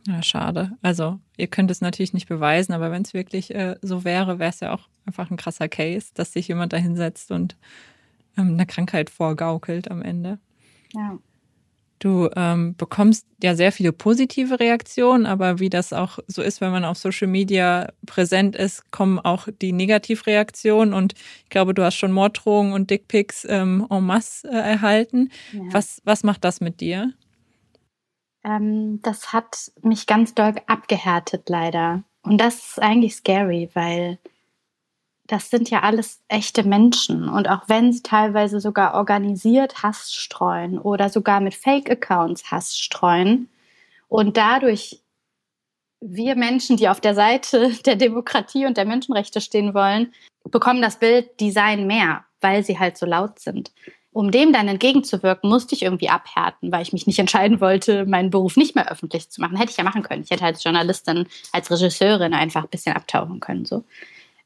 Ja, schade. Also, ihr könnt es natürlich nicht beweisen, aber wenn es wirklich äh, so wäre, wäre es ja auch einfach ein krasser Case, dass sich jemand da hinsetzt und ähm, eine Krankheit vorgaukelt am Ende. Ja. Du ähm, bekommst ja sehr viele positive Reaktionen, aber wie das auch so ist, wenn man auf Social Media präsent ist, kommen auch die Negativreaktionen. Und ich glaube, du hast schon Morddrohungen und Dickpics ähm, en masse äh, erhalten. Ja. Was, was macht das mit dir? Ähm, das hat mich ganz doll abgehärtet, leider. Und das ist eigentlich scary, weil das sind ja alles echte Menschen. Und auch wenn sie teilweise sogar organisiert Hass streuen oder sogar mit Fake-Accounts Hass streuen und dadurch wir Menschen, die auf der Seite der Demokratie und der Menschenrechte stehen wollen, bekommen das Bild, die seien mehr, weil sie halt so laut sind. Um dem dann entgegenzuwirken, musste ich irgendwie abhärten, weil ich mich nicht entscheiden wollte, meinen Beruf nicht mehr öffentlich zu machen. Hätte ich ja machen können. Ich hätte als Journalistin, als Regisseurin einfach ein bisschen abtauchen können. So.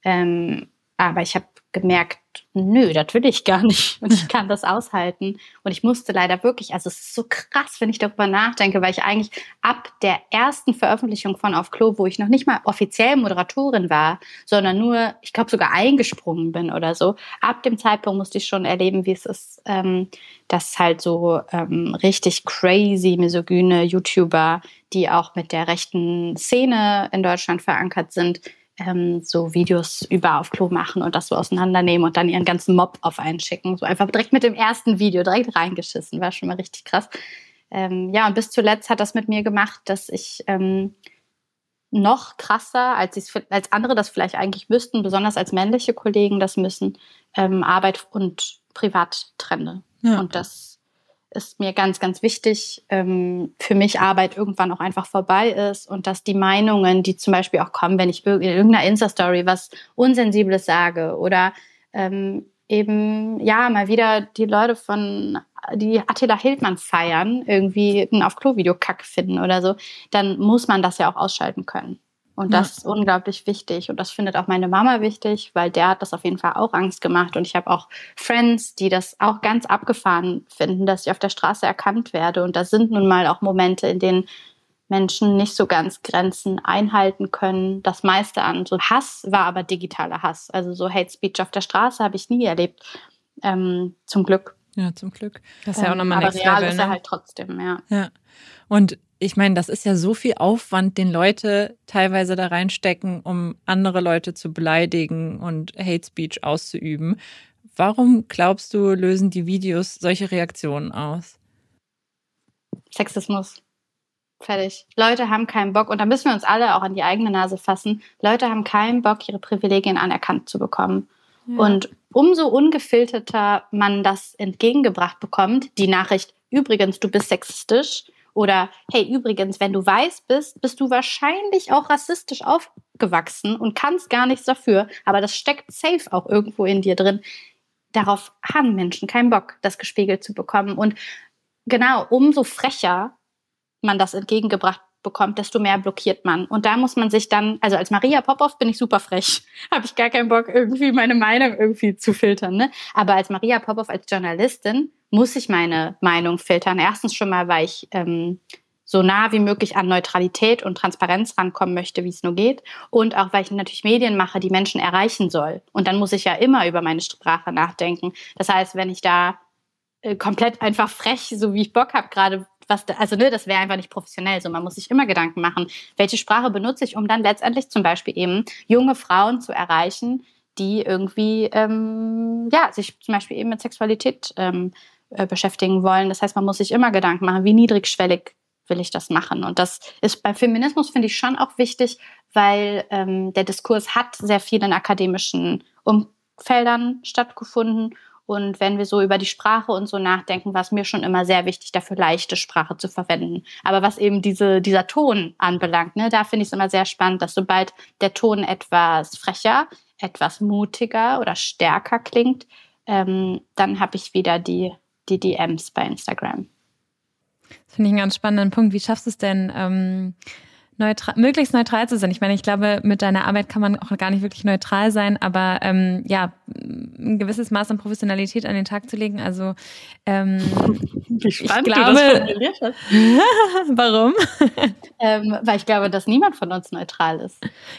Ähm, aber ich habe gemerkt, nö, das will ich gar nicht. Und ich kann das aushalten. Und ich musste leider wirklich, also es ist so krass, wenn ich darüber nachdenke, weil ich eigentlich ab der ersten Veröffentlichung von Auf Klo, wo ich noch nicht mal offiziell Moderatorin war, sondern nur, ich glaube, sogar eingesprungen bin oder so, ab dem Zeitpunkt musste ich schon erleben, wie es ist, ähm, dass halt so ähm, richtig crazy misogyne YouTuber, die auch mit der rechten Szene in Deutschland verankert sind, ähm, so Videos über auf Klo machen und das so auseinandernehmen und dann ihren ganzen Mob auf einen schicken. So einfach direkt mit dem ersten Video direkt reingeschissen. War schon mal richtig krass. Ähm, ja, und bis zuletzt hat das mit mir gemacht, dass ich ähm, noch krasser, als, als andere das vielleicht eigentlich müssten, besonders als männliche Kollegen das müssen, ähm, Arbeit und Privat trenne. Ja. Und das ist mir ganz, ganz wichtig, ähm, für mich Arbeit irgendwann auch einfach vorbei ist und dass die Meinungen, die zum Beispiel auch kommen, wenn ich in irgendeiner Insta-Story was Unsensibles sage oder ähm, eben, ja, mal wieder die Leute von, die Attila Hildmann feiern, irgendwie ein Auf-Klo-Video kack finden oder so, dann muss man das ja auch ausschalten können. Und das ja. ist unglaublich wichtig. Und das findet auch meine Mama wichtig, weil der hat das auf jeden Fall auch Angst gemacht. Und ich habe auch Friends, die das auch ganz abgefahren finden, dass ich auf der Straße erkannt werde. Und da sind nun mal auch Momente, in denen Menschen nicht so ganz Grenzen einhalten können. Das meiste an so Hass war aber digitaler Hass. Also so Hate Speech auf der Straße habe ich nie erlebt. Ähm, zum Glück. Ja, zum Glück. Das ist ja auch nochmal ähm, aber real Level, ist er ne? halt trotzdem, ja. Ja. Und ich meine, das ist ja so viel Aufwand, den Leute teilweise da reinstecken, um andere Leute zu beleidigen und Hate Speech auszuüben. Warum glaubst du, lösen die Videos solche Reaktionen aus? Sexismus. Fertig. Leute haben keinen Bock, und da müssen wir uns alle auch an die eigene Nase fassen. Leute haben keinen Bock, ihre Privilegien anerkannt zu bekommen. Ja. Und umso ungefilterter man das entgegengebracht bekommt, die Nachricht, übrigens, du bist sexistisch, oder hey, übrigens, wenn du weiß bist, bist du wahrscheinlich auch rassistisch aufgewachsen und kannst gar nichts dafür, aber das steckt safe auch irgendwo in dir drin. Darauf haben Menschen keinen Bock, das gespiegelt zu bekommen. Und genau, umso frecher man das entgegengebracht bekommt, desto mehr blockiert man. Und da muss man sich dann, also als Maria Popov bin ich super frech. Habe ich gar keinen Bock, irgendwie meine Meinung irgendwie zu filtern. Ne? Aber als Maria Popov, als Journalistin, muss ich meine Meinung filtern. Erstens schon mal, weil ich ähm, so nah wie möglich an Neutralität und Transparenz rankommen möchte, wie es nur geht. Und auch, weil ich natürlich Medien mache, die Menschen erreichen soll. Und dann muss ich ja immer über meine Sprache nachdenken. Das heißt, wenn ich da äh, komplett einfach frech, so wie ich Bock habe, gerade was, also ne, das wäre einfach nicht professionell. So, man muss sich immer Gedanken machen, welche Sprache benutze ich, um dann letztendlich zum Beispiel eben junge Frauen zu erreichen, die irgendwie ähm, ja sich zum Beispiel eben mit Sexualität ähm, äh, beschäftigen wollen. Das heißt, man muss sich immer Gedanken machen, wie niedrigschwellig will ich das machen. Und das ist bei Feminismus, finde ich, schon auch wichtig, weil ähm, der Diskurs hat sehr viel in akademischen Umfeldern stattgefunden und wenn wir so über die Sprache und so nachdenken, war es mir schon immer sehr wichtig, dafür leichte Sprache zu verwenden. Aber was eben diese, dieser Ton anbelangt, ne, da finde ich es immer sehr spannend, dass sobald der Ton etwas frecher, etwas mutiger oder stärker klingt, ähm, dann habe ich wieder die, die DMs bei Instagram. Das finde ich einen ganz spannenden Punkt. Wie schaffst du es denn, ähm, neutral, möglichst neutral zu sein. Ich meine, ich glaube, mit deiner Arbeit kann man auch gar nicht wirklich neutral sein, aber ähm, ja, ein gewisses Maß an Professionalität an den Tag zu legen. Also ähm, Wie spannend ich glaube. Warum? ähm, weil ich glaube, dass niemand von uns neutral ist.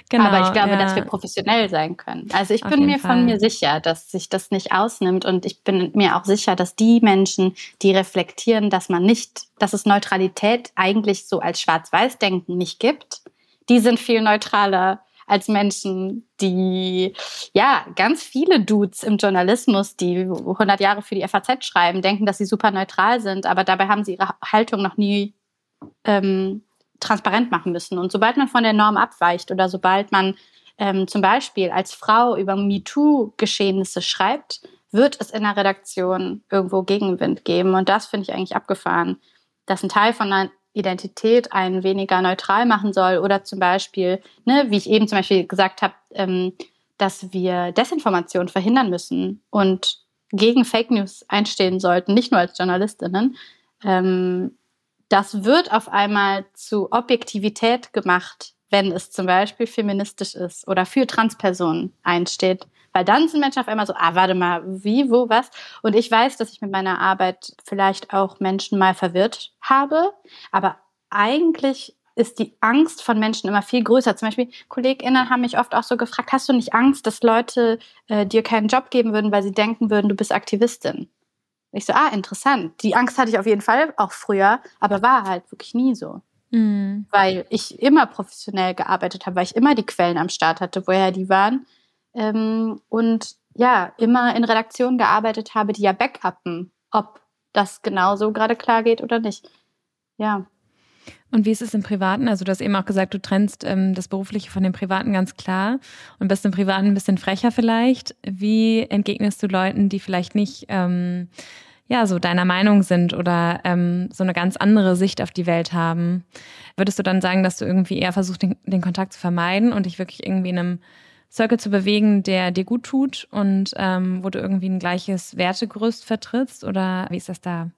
Genau, aber ich glaube, ja. dass wir professionell sein können. Also ich Auf bin mir Fall. von mir sicher, dass sich das nicht ausnimmt und ich bin mir auch sicher, dass die Menschen, die reflektieren, dass man nicht, dass es Neutralität eigentlich so als Schwarz-Weiß-Denken nicht gibt, gibt, die sind viel neutraler als Menschen, die, ja, ganz viele Dudes im Journalismus, die 100 Jahre für die FAZ schreiben, denken, dass sie super neutral sind, aber dabei haben sie ihre Haltung noch nie ähm, transparent machen müssen. Und sobald man von der Norm abweicht oder sobald man ähm, zum Beispiel als Frau über MeToo-Geschehnisse schreibt, wird es in der Redaktion irgendwo Gegenwind geben. Und das finde ich eigentlich abgefahren, dass ein Teil von einer Identität einen weniger neutral machen soll oder zum Beispiel, ne, wie ich eben zum Beispiel gesagt habe, ähm, dass wir Desinformation verhindern müssen und gegen Fake News einstehen sollten, nicht nur als Journalistinnen. Ähm, das wird auf einmal zu Objektivität gemacht, wenn es zum Beispiel feministisch ist oder für Transpersonen einsteht. Weil dann sind Menschen auf einmal so, ah, warte mal, wie, wo, was? Und ich weiß, dass ich mit meiner Arbeit vielleicht auch Menschen mal verwirrt habe, aber eigentlich ist die Angst von Menschen immer viel größer. Zum Beispiel KollegInnen haben mich oft auch so gefragt, hast du nicht Angst, dass Leute äh, dir keinen Job geben würden, weil sie denken würden, du bist Aktivistin? Ich so, ah, interessant. Die Angst hatte ich auf jeden Fall auch früher, aber war halt wirklich nie so. Mhm. Weil ich immer professionell gearbeitet habe, weil ich immer die Quellen am Start hatte, woher die waren ähm, und ja, immer in Redaktionen gearbeitet habe, die ja backuppen, ob das genauso gerade klar geht oder nicht. Ja. Und wie ist es im Privaten? Also du hast eben auch gesagt, du trennst ähm, das Berufliche von dem Privaten ganz klar und bist im Privaten ein bisschen frecher vielleicht. Wie entgegnest du Leuten, die vielleicht nicht ähm, ja so deiner Meinung sind oder ähm, so eine ganz andere Sicht auf die Welt haben? Würdest du dann sagen, dass du irgendwie eher versuchst, den, den Kontakt zu vermeiden und dich wirklich irgendwie in einem Circle zu bewegen, der dir gut tut und ähm, wo du irgendwie ein gleiches Wertegerüst vertrittst? Oder wie ist das da?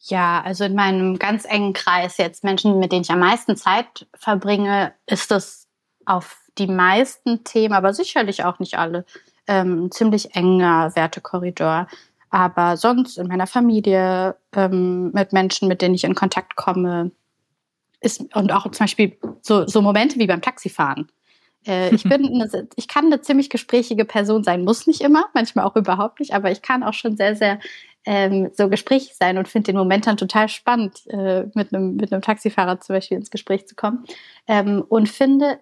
Ja, also in meinem ganz engen Kreis jetzt Menschen, mit denen ich am meisten Zeit verbringe, ist das auf die meisten Themen, aber sicherlich auch nicht alle, ähm, ein ziemlich enger Wertekorridor. Aber sonst in meiner Familie, ähm, mit Menschen, mit denen ich in Kontakt komme, ist, und auch zum Beispiel so, so Momente wie beim Taxifahren. Äh, ich bin, eine, ich kann eine ziemlich gesprächige Person sein, muss nicht immer, manchmal auch überhaupt nicht, aber ich kann auch schon sehr, sehr ähm, so gesprächig sein und finde den Moment dann total spannend, äh, mit, einem, mit einem Taxifahrer zum Beispiel ins Gespräch zu kommen. Ähm, und finde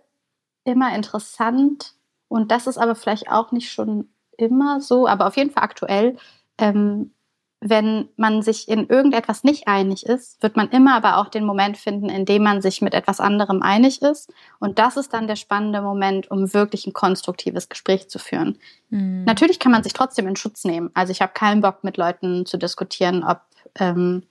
immer interessant, und das ist aber vielleicht auch nicht schon immer so, aber auf jeden Fall aktuell, ähm, wenn man sich in irgendetwas nicht einig ist, wird man immer aber auch den Moment finden, in dem man sich mit etwas anderem einig ist. Und das ist dann der spannende Moment, um wirklich ein konstruktives Gespräch zu führen. Mhm. Natürlich kann man sich trotzdem in Schutz nehmen. Also ich habe keinen Bock, mit Leuten zu diskutieren, ob, ähm,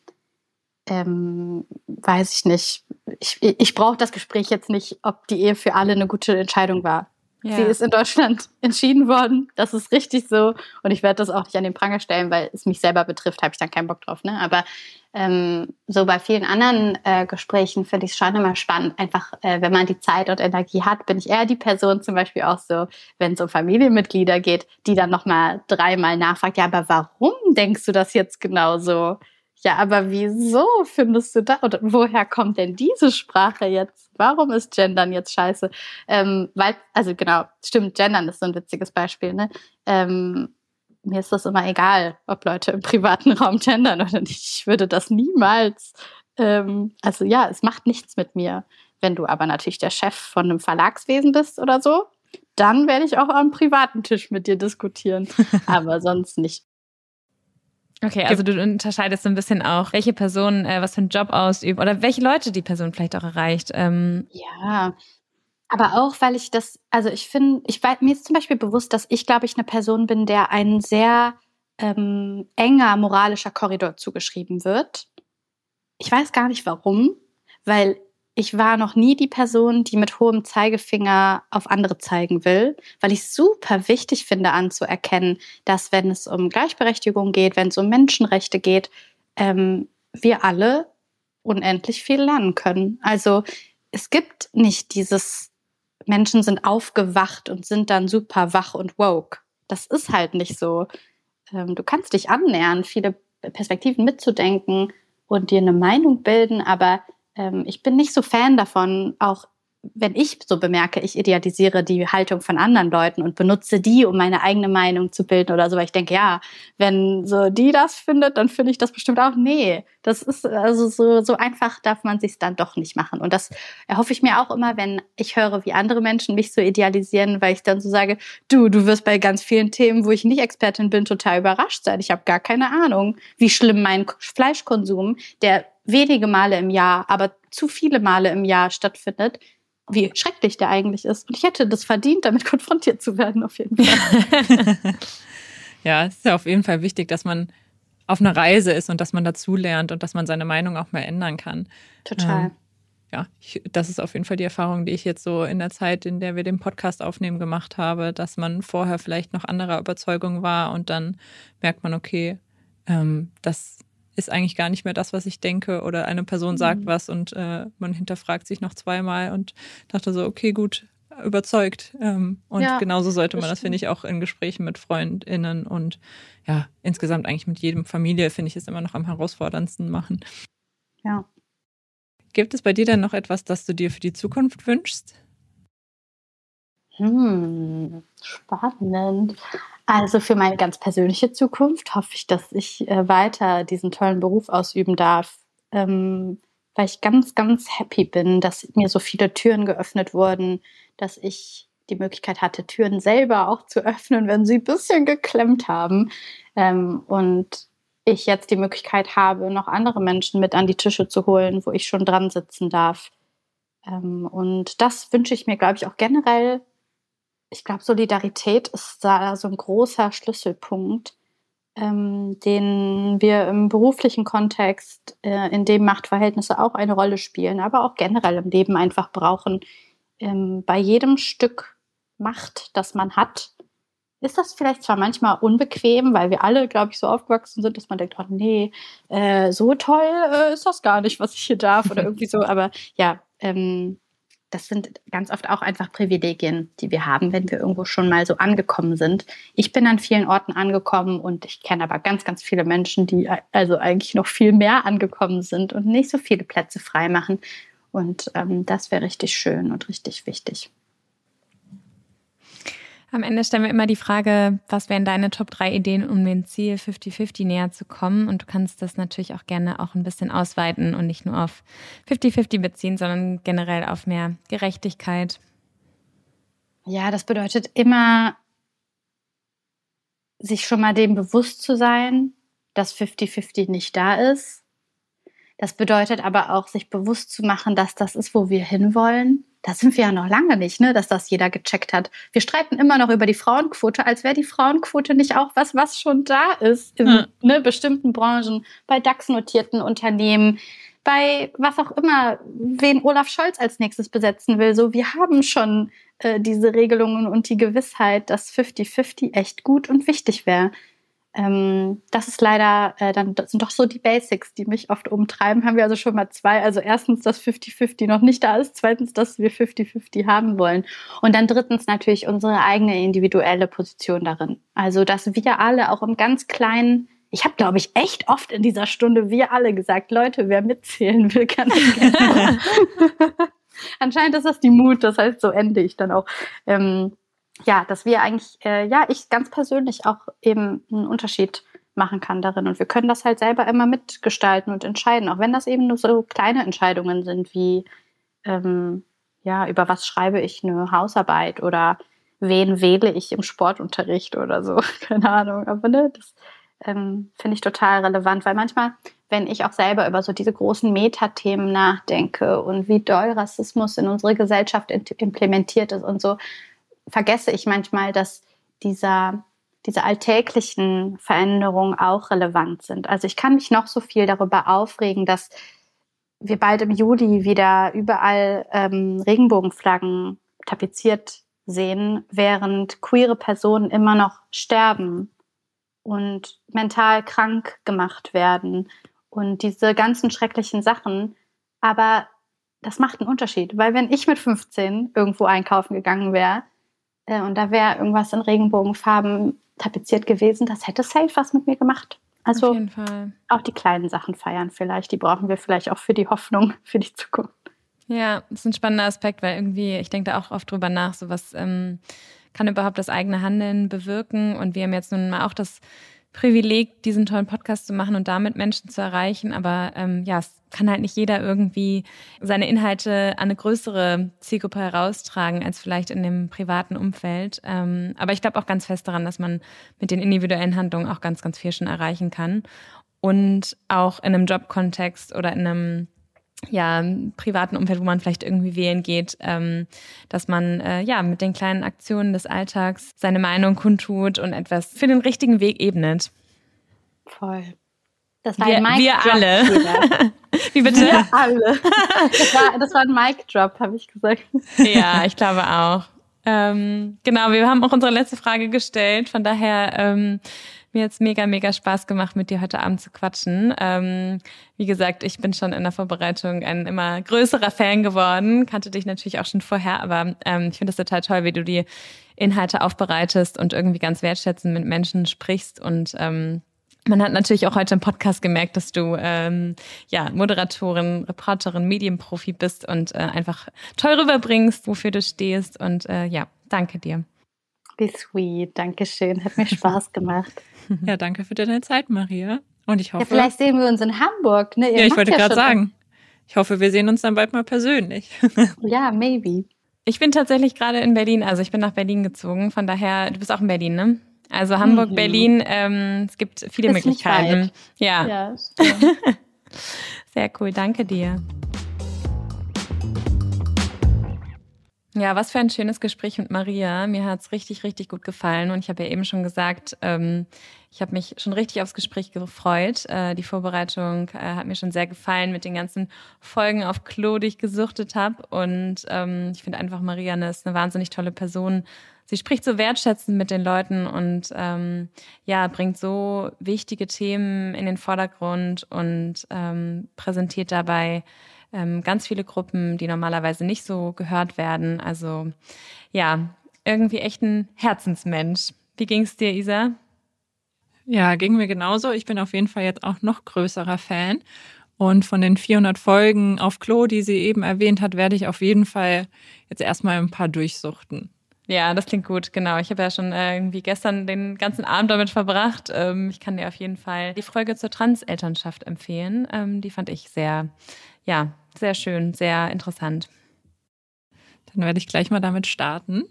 ähm, weiß ich nicht, ich, ich brauche das Gespräch jetzt nicht, ob die Ehe für alle eine gute Entscheidung war. Ja. Sie ist in Deutschland entschieden worden. Das ist richtig so. Und ich werde das auch nicht an den Pranger stellen, weil es mich selber betrifft, habe ich dann keinen Bock drauf. Ne? Aber ähm, so bei vielen anderen äh, Gesprächen finde ich es schon immer spannend. Einfach, äh, wenn man die Zeit und Energie hat, bin ich eher die Person zum Beispiel auch so, wenn es um Familienmitglieder geht, die dann nochmal dreimal nachfragt, ja, aber warum denkst du das jetzt genau so? Ja, aber wieso findest du da? Oder woher kommt denn diese Sprache jetzt? Warum ist Gendern jetzt scheiße? Ähm, weil, also genau, stimmt, Gendern ist so ein witziges Beispiel, ne? Ähm, mir ist das immer egal, ob Leute im privaten Raum gendern oder nicht. Ich würde das niemals, ähm, also ja, es macht nichts mit mir. Wenn du aber natürlich der Chef von einem Verlagswesen bist oder so, dann werde ich auch am privaten Tisch mit dir diskutieren. aber sonst nicht. Okay, also du unterscheidest so ein bisschen auch, welche Person äh, was für einen Job ausübt oder welche Leute die Person vielleicht auch erreicht. Ähm. Ja, aber auch, weil ich das, also ich finde, ich weiß, mir ist zum Beispiel bewusst, dass ich, glaube ich, eine Person bin, der ein sehr ähm, enger moralischer Korridor zugeschrieben wird. Ich weiß gar nicht warum, weil ich war noch nie die Person, die mit hohem Zeigefinger auf andere zeigen will, weil ich super wichtig finde anzuerkennen, dass wenn es um Gleichberechtigung geht, wenn es um Menschenrechte geht, ähm, wir alle unendlich viel lernen können. Also es gibt nicht dieses Menschen sind aufgewacht und sind dann super wach und woke. Das ist halt nicht so. Ähm, du kannst dich annähern, viele Perspektiven mitzudenken und dir eine Meinung bilden, aber ähm, ich bin nicht so Fan davon, auch wenn ich so bemerke, ich idealisiere die Haltung von anderen Leuten und benutze die, um meine eigene Meinung zu bilden oder so, weil ich denke, ja, wenn so die das findet, dann finde ich das bestimmt auch. Nee, das ist also so, so einfach darf man sich dann doch nicht machen. Und das erhoffe ich mir auch immer, wenn ich höre, wie andere Menschen mich so idealisieren, weil ich dann so sage, du, du wirst bei ganz vielen Themen, wo ich nicht Expertin bin, total überrascht sein. Ich habe gar keine Ahnung, wie schlimm mein Fleischkonsum, der wenige Male im Jahr, aber zu viele Male im Jahr stattfindet, wie schrecklich der eigentlich ist. Und ich hätte das verdient, damit konfrontiert zu werden, auf jeden Fall. ja, es ist ja auf jeden Fall wichtig, dass man auf einer Reise ist und dass man dazulernt und dass man seine Meinung auch mal ändern kann. Total. Ähm, ja, ich, das ist auf jeden Fall die Erfahrung, die ich jetzt so in der Zeit, in der wir den Podcast aufnehmen, gemacht habe, dass man vorher vielleicht noch anderer Überzeugung war und dann merkt man, okay, ähm, das ist eigentlich gar nicht mehr das, was ich denke. Oder eine Person sagt mhm. was und äh, man hinterfragt sich noch zweimal und dachte so, okay, gut, überzeugt. Ähm, und ja, genauso sollte man das, finde ich, auch in Gesprächen mit FreundInnen und ja, insgesamt eigentlich mit jedem Familie, finde ich es immer noch am herausforderndsten machen. Ja. Gibt es bei dir denn noch etwas, das du dir für die Zukunft wünschst? Hm, spannend. Also für meine ganz persönliche Zukunft hoffe ich, dass ich äh, weiter diesen tollen Beruf ausüben darf, ähm, weil ich ganz, ganz happy bin, dass mir so viele Türen geöffnet wurden, dass ich die Möglichkeit hatte, Türen selber auch zu öffnen, wenn sie ein bisschen geklemmt haben. Ähm, und ich jetzt die Möglichkeit habe, noch andere Menschen mit an die Tische zu holen, wo ich schon dran sitzen darf. Ähm, und das wünsche ich mir, glaube ich, auch generell ich glaube, Solidarität ist da so ein großer Schlüsselpunkt, ähm, den wir im beruflichen Kontext, äh, in dem Machtverhältnisse auch eine Rolle spielen, aber auch generell im Leben einfach brauchen. Ähm, bei jedem Stück Macht, das man hat, ist das vielleicht zwar manchmal unbequem, weil wir alle, glaube ich, so aufgewachsen sind, dass man denkt, oh nee, äh, so toll äh, ist das gar nicht, was ich hier darf oder irgendwie so. Aber ja, ähm, das sind ganz oft auch einfach Privilegien, die wir haben, wenn wir irgendwo schon mal so angekommen sind. Ich bin an vielen Orten angekommen und ich kenne aber ganz, ganz viele Menschen, die also eigentlich noch viel mehr angekommen sind und nicht so viele Plätze frei machen. Und ähm, das wäre richtig schön und richtig wichtig. Am Ende stellen wir immer die Frage, was wären deine Top 3 Ideen, um dem Ziel 50-50 näher zu kommen? Und du kannst das natürlich auch gerne auch ein bisschen ausweiten und nicht nur auf 50-50 beziehen, sondern generell auf mehr Gerechtigkeit. Ja, das bedeutet immer, sich schon mal dem bewusst zu sein, dass 50-50 nicht da ist. Das bedeutet aber auch, sich bewusst zu machen, dass das ist, wo wir hinwollen. Da sind wir ja noch lange nicht, ne, dass das jeder gecheckt hat. Wir streiten immer noch über die Frauenquote, als wäre die Frauenquote nicht auch was, was schon da ist in ja. ne, bestimmten Branchen, bei DAX-notierten Unternehmen, bei was auch immer, wen Olaf Scholz als nächstes besetzen will. So, wir haben schon äh, diese Regelungen und die Gewissheit, dass 50-50 echt gut und wichtig wäre. Ähm, das ist leider, äh, dann sind doch so die Basics, die mich oft umtreiben. Haben wir also schon mal zwei. Also erstens, dass 50-50 noch nicht da ist. Zweitens, dass wir 50-50 haben wollen. Und dann drittens natürlich unsere eigene individuelle Position darin. Also, dass wir alle auch im ganz kleinen ich habe, glaube ich, echt oft in dieser Stunde wir alle gesagt, Leute, wer mitzählen will, kann das gerne. Anscheinend ist das die Mut, das heißt, so ende ich dann auch. Ähm, ja, dass wir eigentlich, äh, ja, ich ganz persönlich auch eben einen Unterschied machen kann darin. Und wir können das halt selber immer mitgestalten und entscheiden, auch wenn das eben nur so kleine Entscheidungen sind, wie, ähm, ja, über was schreibe ich eine Hausarbeit oder wen wähle ich im Sportunterricht oder so. Keine Ahnung. Aber ne, das ähm, finde ich total relevant, weil manchmal, wenn ich auch selber über so diese großen Metathemen nachdenke und wie doll Rassismus in unsere Gesellschaft implementiert ist und so, vergesse ich manchmal, dass dieser, diese alltäglichen Veränderungen auch relevant sind. Also ich kann mich noch so viel darüber aufregen, dass wir bald im Juli wieder überall ähm, Regenbogenflaggen tapeziert sehen, während queere Personen immer noch sterben und mental krank gemacht werden und diese ganzen schrecklichen Sachen. Aber das macht einen Unterschied, weil wenn ich mit 15 irgendwo einkaufen gegangen wäre, äh, und da wäre irgendwas in Regenbogenfarben tapeziert gewesen, das hätte safe was mit mir gemacht. Also auch die kleinen Sachen feiern vielleicht, die brauchen wir vielleicht auch für die Hoffnung, für die Zukunft. Ja, das ist ein spannender Aspekt, weil irgendwie, ich denke da auch oft drüber nach, so was ähm, kann überhaupt das eigene Handeln bewirken. Und wir haben jetzt nun mal auch das Privileg, diesen tollen Podcast zu machen und damit Menschen zu erreichen. Aber ähm, ja, es kann halt nicht jeder irgendwie seine Inhalte an eine größere Zielgruppe heraustragen als vielleicht in dem privaten Umfeld. Ähm, aber ich glaube auch ganz fest daran, dass man mit den individuellen Handlungen auch ganz, ganz viel schon erreichen kann. Und auch in einem Jobkontext oder in einem ja, privaten Umfeld, wo man vielleicht irgendwie wählen geht, ähm, dass man äh, ja mit den kleinen Aktionen des Alltags seine Meinung kundtut und etwas für den richtigen Weg ebnet. Voll. Das war wir, ein Mic wir Drop. alle. Wie bitte? Wir alle. Das war, das war ein Mic Drop, habe ich gesagt. Ja, ich glaube auch. Ähm, genau, wir haben auch unsere letzte Frage gestellt. Von daher ähm, mir jetzt mega, mega Spaß gemacht, mit dir heute Abend zu quatschen. Ähm, wie gesagt, ich bin schon in der Vorbereitung ein immer größerer Fan geworden. Kannte dich natürlich auch schon vorher, aber ähm, ich finde es total toll, wie du die Inhalte aufbereitest und irgendwie ganz wertschätzend mit Menschen sprichst und ähm, man hat natürlich auch heute im Podcast gemerkt, dass du ähm, ja Moderatorin, Reporterin, Medienprofi bist und äh, einfach toll rüberbringst, wofür du stehst. Und äh, ja, danke dir. Wie sweet, danke schön, hat mir Spaß gemacht. Ja, danke für deine Zeit, Maria. Und ich hoffe. Ja, vielleicht sehen wir uns in Hamburg. Ne? ja, ich wollte ja gerade sagen. Ich hoffe, wir sehen uns dann bald mal persönlich. ja, maybe. Ich bin tatsächlich gerade in Berlin, also ich bin nach Berlin gezogen. Von daher, du bist auch in Berlin, ne? Also Hamburg, mhm. Berlin, ähm, es gibt viele Ist Möglichkeiten. Ja. ja Sehr cool, danke dir. Ja, was für ein schönes Gespräch mit Maria. Mir hat es richtig, richtig gut gefallen. Und ich habe ja eben schon gesagt, ähm, ich habe mich schon richtig aufs Gespräch gefreut. Äh, die Vorbereitung äh, hat mir schon sehr gefallen mit den ganzen Folgen auf Klo, die ich gesuchtet habe. Und ähm, ich finde einfach, Maria ist eine wahnsinnig tolle Person. Sie spricht so wertschätzend mit den Leuten und ähm, ja, bringt so wichtige Themen in den Vordergrund und ähm, präsentiert dabei ähm, ganz viele Gruppen, die normalerweise nicht so gehört werden. Also ja, irgendwie echt ein Herzensmensch. Wie ging es dir, Isa? Ja, ging mir genauso. Ich bin auf jeden Fall jetzt auch noch größerer Fan. Und von den 400 Folgen auf Klo, die sie eben erwähnt hat, werde ich auf jeden Fall jetzt erstmal ein paar durchsuchten. Ja, das klingt gut, genau. Ich habe ja schon äh, irgendwie gestern den ganzen Abend damit verbracht. Ähm, ich kann dir auf jeden Fall die Folge zur Transelternschaft empfehlen. Ähm, die fand ich sehr, ja, sehr schön, sehr interessant. Dann werde ich gleich mal damit starten.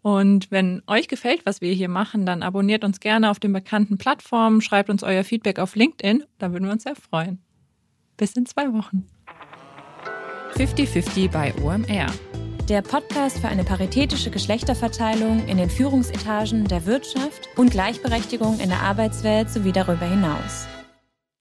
Und wenn euch gefällt, was wir hier machen, dann abonniert uns gerne auf den bekannten Plattformen, schreibt uns euer Feedback auf LinkedIn, da würden wir uns sehr freuen. Bis in zwei Wochen. 50-50 bei OMR. Der Podcast für eine paritätische Geschlechterverteilung in den Führungsetagen der Wirtschaft und Gleichberechtigung in der Arbeitswelt sowie darüber hinaus.